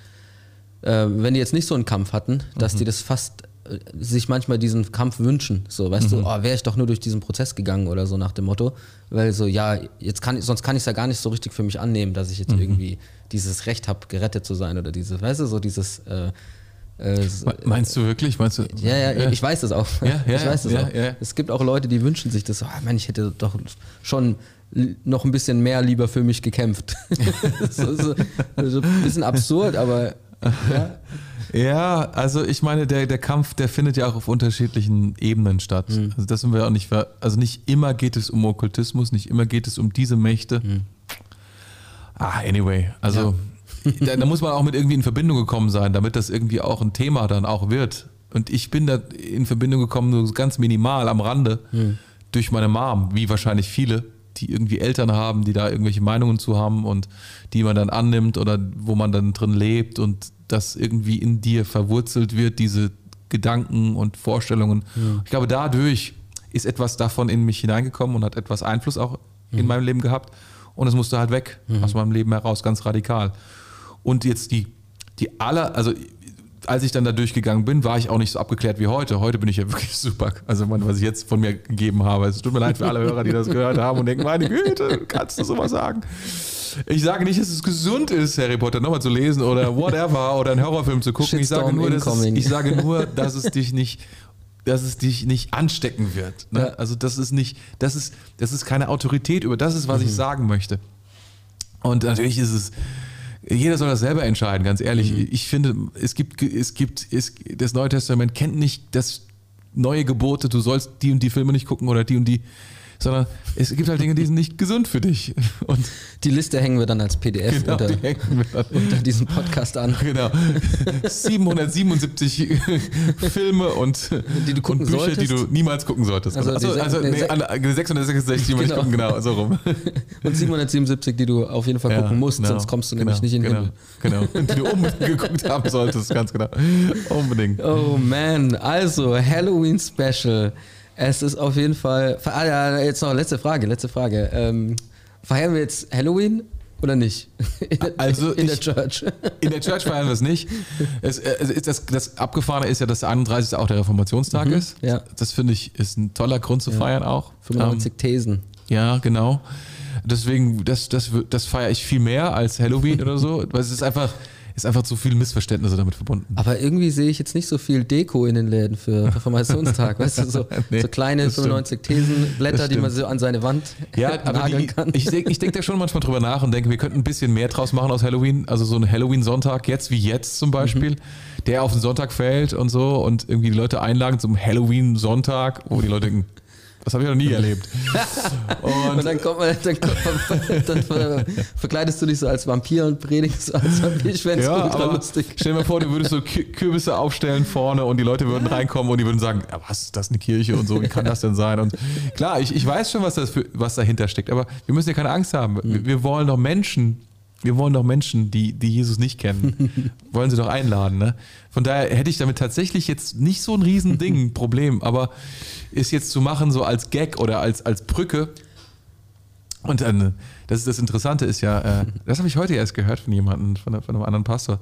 äh, wenn die jetzt nicht so einen Kampf hatten, dass mhm. die das fast äh, sich manchmal diesen Kampf wünschen. So, weißt mhm. du, oh, wäre ich doch nur durch diesen Prozess gegangen oder so nach dem Motto. Weil so, ja, jetzt kann ich, sonst kann ich es ja gar nicht so richtig für mich annehmen, dass ich jetzt mhm. irgendwie dieses Recht habe, gerettet zu sein oder dieses, weißt du, so dieses äh, äh, Meinst du wirklich? Meinst du? Ja, ja, ja. ich weiß das auch. Ja, ja, ich weiß das auch. Es gibt auch Leute, die wünschen sich das. Oh, Mann, ich hätte doch schon noch ein bisschen mehr lieber für mich gekämpft. [laughs] so, so, ein bisschen absurd, aber ja. Ja, also ich meine, der, der Kampf, der findet ja auch auf unterschiedlichen Ebenen statt. Mhm. Also das sind wir auch nicht, also nicht immer geht es um Okkultismus, nicht immer geht es um diese Mächte. Mhm. Ah, anyway, also [laughs] da, da, muss man auch mit irgendwie in Verbindung gekommen sein, damit das irgendwie auch ein Thema dann auch wird. Und ich bin da in Verbindung gekommen, nur ganz minimal am Rande, hm. durch meine Mom, wie wahrscheinlich viele, die irgendwie Eltern haben, die da irgendwelche Meinungen zu haben und die man dann annimmt oder wo man dann drin lebt und das irgendwie in dir verwurzelt wird, diese Gedanken und Vorstellungen. Ja. Ich glaube, dadurch ist etwas davon in mich hineingekommen und hat etwas Einfluss auch in mhm. meinem Leben gehabt. Und es musste halt weg mhm. aus meinem Leben heraus, ganz radikal. Und jetzt die, die aller, also als ich dann da durchgegangen bin, war ich auch nicht so abgeklärt wie heute. Heute bin ich ja [laughs] wirklich super. Also, was ich jetzt von mir gegeben habe. Es tut mir leid für alle Hörer, die das gehört haben und denken, meine Güte, kannst du sowas sagen? Ich sage nicht, dass es gesund ist, Harry Potter nochmal zu lesen oder whatever oder einen Horrorfilm zu gucken. Ich sage, nur, dass es, ich sage nur, dass es dich nicht dass es dich nicht anstecken wird. Ne? Ja. Also das ist nicht, das ist, das ist keine Autorität über das ist, was mhm. ich sagen möchte. Und natürlich ist es, jeder soll das selber entscheiden, ganz ehrlich. Mhm. Ich finde, es gibt, es gibt, es, das Neue Testament kennt nicht das neue Gebote, du sollst die und die Filme nicht gucken oder die und die, sondern es gibt halt Dinge, die sind nicht gesund für dich. Und die Liste hängen wir dann als PDF genau, unter, unter diesem Podcast an. Genau. 777 Filme und, die du gucken und Bücher, solltest. die du niemals gucken solltest. Also, also, also nee, 666, die genau. gucken, genau, so rum. [laughs] Und 777, die du auf jeden Fall ja, gucken musst, genau, sonst kommst du genau, nämlich nicht in den genau, Himmel. Genau, die du [laughs] unbedingt geguckt haben solltest, ganz genau. Unbedingt. Oh man, also Halloween Special. Es ist auf jeden Fall. Ah ja, jetzt noch letzte Frage, letzte Frage. Ähm, feiern wir jetzt Halloween oder nicht? [laughs] In, also in ich, der Church. In der Church feiern wir es nicht. Es, es das, das Abgefahrene ist ja, dass der 31. auch der Reformationstag mhm, ist. Ja. Das finde ich ist ein toller Grund zu ja. feiern auch. 95 ähm, Thesen. Ja, genau. Deswegen, das, das, das feiere ich viel mehr als Halloween oder so. Weil es ist einfach, ist einfach zu viel Missverständnisse damit verbunden. Aber irgendwie sehe ich jetzt nicht so viel Deko in den Läden für [laughs] Reformationstag. weißt du, so, [laughs] nee, so kleine 95 Thesenblätter, die man so an seine Wand ja, [laughs] nageln die, kann. Ich, ich denke da schon manchmal drüber nach und denke, wir könnten ein bisschen mehr draus machen aus Halloween. Also so ein Halloween-Sonntag, jetzt wie jetzt zum Beispiel, mhm. der auf den Sonntag fällt und so und irgendwie die Leute einladen zum Halloween-Sonntag, wo die Leute denken, das habe ich noch nie erlebt. [laughs] Und, und dann kommt man, dann, kommt man, dann verkleidest du dich so als Vampir und predigst als Vampir. Ich fände es ja, ultra lustig. Stell dir mal vor, du würdest so Kürbisse aufstellen vorne und die Leute würden reinkommen und die würden sagen, was ist das eine Kirche und so, wie kann das denn sein? Und klar, ich, ich weiß schon, was, das für, was dahinter steckt, aber wir müssen ja keine Angst haben. Wir, wir wollen doch Menschen wir wollen doch Menschen, die, die Jesus nicht kennen, [laughs] wollen sie doch einladen. Ne? Von daher hätte ich damit tatsächlich jetzt nicht so ein Riesending, ein [laughs] Problem, aber ist jetzt zu machen so als Gag oder als, als Brücke. Und dann, das ist das Interessante ist ja, äh, [laughs] das habe ich heute erst gehört von jemandem, von, von, einem anderen Pastor.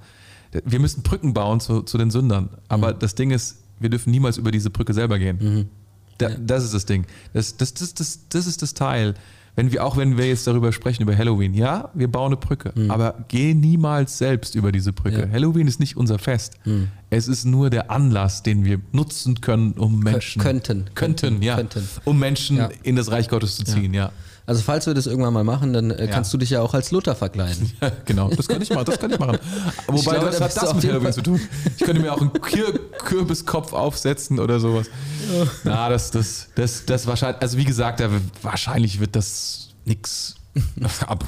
Wir müssen Brücken bauen zu, zu den Sündern. Aber mhm. das Ding ist, wir dürfen niemals über diese Brücke selber gehen. Mhm. Da, das ist das Ding. Das, das, das, das, das ist das Teil wenn wir, auch wenn wir jetzt darüber sprechen, über Halloween, ja, wir bauen eine Brücke, mhm. aber geh niemals selbst über diese Brücke. Ja. Halloween ist nicht unser Fest. Mhm. Es ist nur der Anlass, den wir nutzen können, um Menschen. Könnten. Könnten, ja. Könnten. Um Menschen ja. in das Reich Gottes zu ziehen, ja. ja. Also falls wir das irgendwann mal machen, dann äh, kannst du dich ja auch als Luther verkleiden. [laughs] Ja, genau, das kann ich machen. Das kann ich machen. Wobei, ich glaube, das hat das mit Halloween zu tun. Ich könnte mir auch einen Kür Kürbiskopf aufsetzen oder sowas. Ja. Na, das, das, das, das wahrscheinlich, also wie gesagt, wahrscheinlich wird das nix. Aber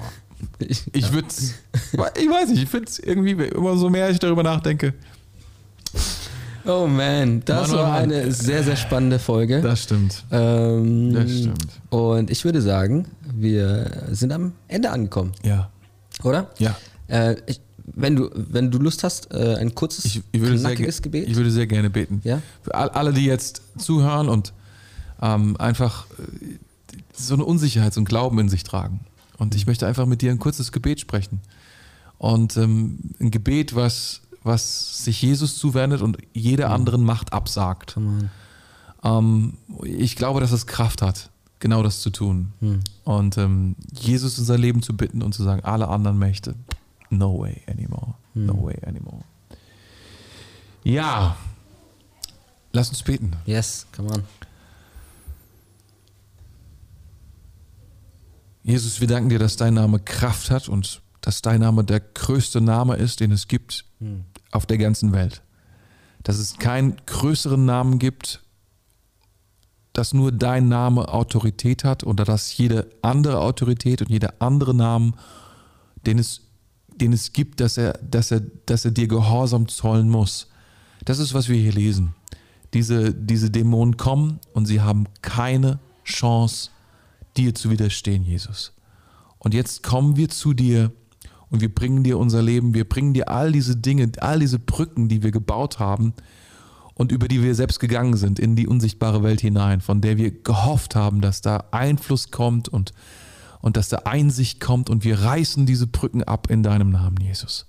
ich, ich würde ich weiß nicht, ich finde es irgendwie, immer so mehr ich darüber nachdenke. Oh man, das Mann, war Mann. eine sehr, sehr spannende Folge. Das stimmt. Ähm, das stimmt. Und ich würde sagen, wir sind am Ende angekommen. Ja. Oder? Ja. Äh, ich, wenn du, wenn du Lust hast, äh, ein kurzes, ich, ich knackiges sehr, Gebet. Ich würde sehr gerne beten. Ja? Für alle, die jetzt zuhören und ähm, einfach äh, so eine Unsicherheit, so ein Glauben in sich tragen. Und ich möchte einfach mit dir ein kurzes Gebet sprechen. Und ähm, ein Gebet, was was sich Jesus zuwendet und jeder mhm. anderen Macht absagt. Ähm, ich glaube, dass es Kraft hat, genau das zu tun. Mhm. Und ähm, Jesus in sein Leben zu bitten und zu sagen, alle anderen Mächte, no way anymore, mhm. no way anymore. Ja, lass uns beten. Yes, come on. Jesus, wir danken dir, dass dein Name Kraft hat und dass dein Name der größte Name ist, den es gibt hm. Auf der ganzen Welt. Dass es keinen größeren Namen gibt, dass nur dein Name Autorität hat oder dass jede andere Autorität und jeder andere Namen, den es, den es gibt, dass er, dass, er, dass er dir Gehorsam zollen muss. Das ist, was wir hier lesen. Diese, diese Dämonen kommen und sie haben keine Chance, dir zu widerstehen, Jesus. Und jetzt kommen wir zu dir und wir bringen dir unser Leben, wir bringen dir all diese Dinge, all diese Brücken, die wir gebaut haben und über die wir selbst gegangen sind in die unsichtbare Welt hinein, von der wir gehofft haben, dass da Einfluss kommt und, und dass da Einsicht kommt und wir reißen diese Brücken ab in deinem Namen, Jesus.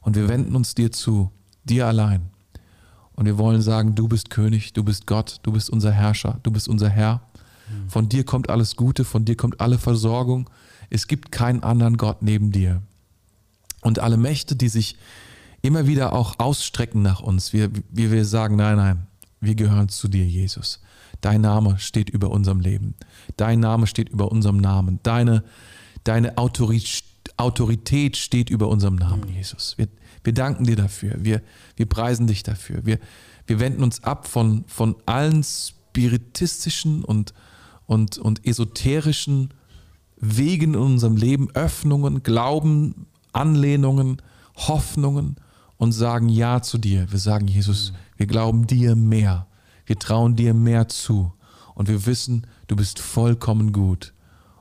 Und wir wenden uns dir zu, dir allein. Und wir wollen sagen, du bist König, du bist Gott, du bist unser Herrscher, du bist unser Herr. Von dir kommt alles Gute, von dir kommt alle Versorgung. Es gibt keinen anderen Gott neben dir und alle Mächte, die sich immer wieder auch ausstrecken nach uns. Wir, wir, wir sagen, nein, nein, wir gehören zu dir, Jesus. Dein Name steht über unserem Leben. Dein Name steht über unserem Namen. Deine, deine Autorität steht über unserem Namen, Jesus. Wir, wir danken dir dafür. Wir, wir preisen dich dafür. Wir, wir wenden uns ab von, von allen spiritistischen und, und, und esoterischen Wegen in unserem Leben, Öffnungen, Glauben, Anlehnungen, Hoffnungen und sagen Ja zu dir. Wir sagen, Jesus, wir glauben dir mehr. Wir trauen dir mehr zu. Und wir wissen, du bist vollkommen gut.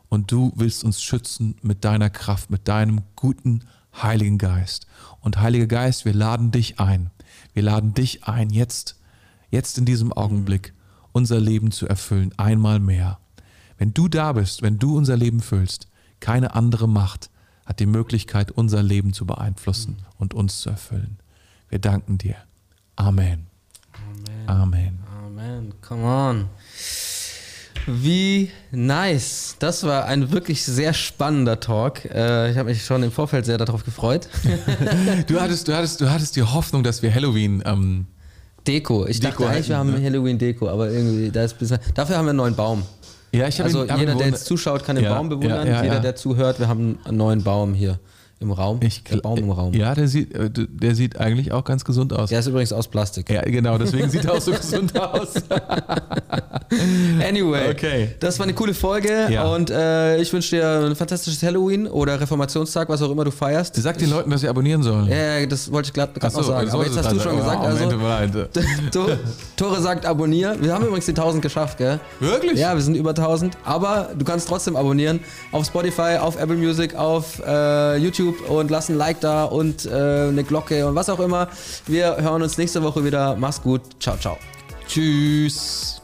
Und du willst uns schützen mit deiner Kraft, mit deinem guten Heiligen Geist. Und Heiliger Geist, wir laden dich ein. Wir laden dich ein, jetzt, jetzt in diesem Augenblick unser Leben zu erfüllen, einmal mehr. Wenn du da bist, wenn du unser Leben füllst, keine andere Macht hat die Möglichkeit, unser Leben zu beeinflussen und uns zu erfüllen. Wir danken dir. Amen. Amen. Amen. Come on. Wie nice. Das war ein wirklich sehr spannender Talk. Äh, ich habe mich schon im Vorfeld sehr darauf gefreut. du, hattest, du, hattest, du hattest die Hoffnung, dass wir Halloween. Ähm, Deko. Ich Deko dachte eigentlich, wir haben ne? Halloween-Deko, aber irgendwie, da ist bisschen, dafür haben wir einen neuen Baum. Ja, ich also ihn, jeder, der jetzt zuschaut, kann den ja, Baum bewundern. Ja, ja, jeder, der zuhört, wir haben einen neuen Baum hier im Raum. Ich, der Baum im Raum. Ja, der sieht, äh, der sieht eigentlich auch ganz gesund aus. Der ist übrigens aus Plastik. Ja, genau, deswegen sieht er auch so gesund aus. [laughs] anyway, okay. das war eine coole Folge ja. und äh, ich wünsche dir ein fantastisches Halloween oder Reformationstag, was auch immer du feierst. Sag den Leuten, dass sie abonnieren sollen. Ja, das wollte ich gerade so, noch sagen. Aber jetzt hast du schon gesagt, also Tore, Tore sagt abonnieren. Wir haben übrigens die 1000 geschafft, gell? Wirklich? Ja, wir sind über 1000, aber du kannst trotzdem abonnieren auf Spotify, auf Apple Music, auf äh, YouTube YouTube und lasst ein Like da und äh, eine Glocke und was auch immer. Wir hören uns nächste Woche wieder. Mach's gut. Ciao, ciao. Tschüss.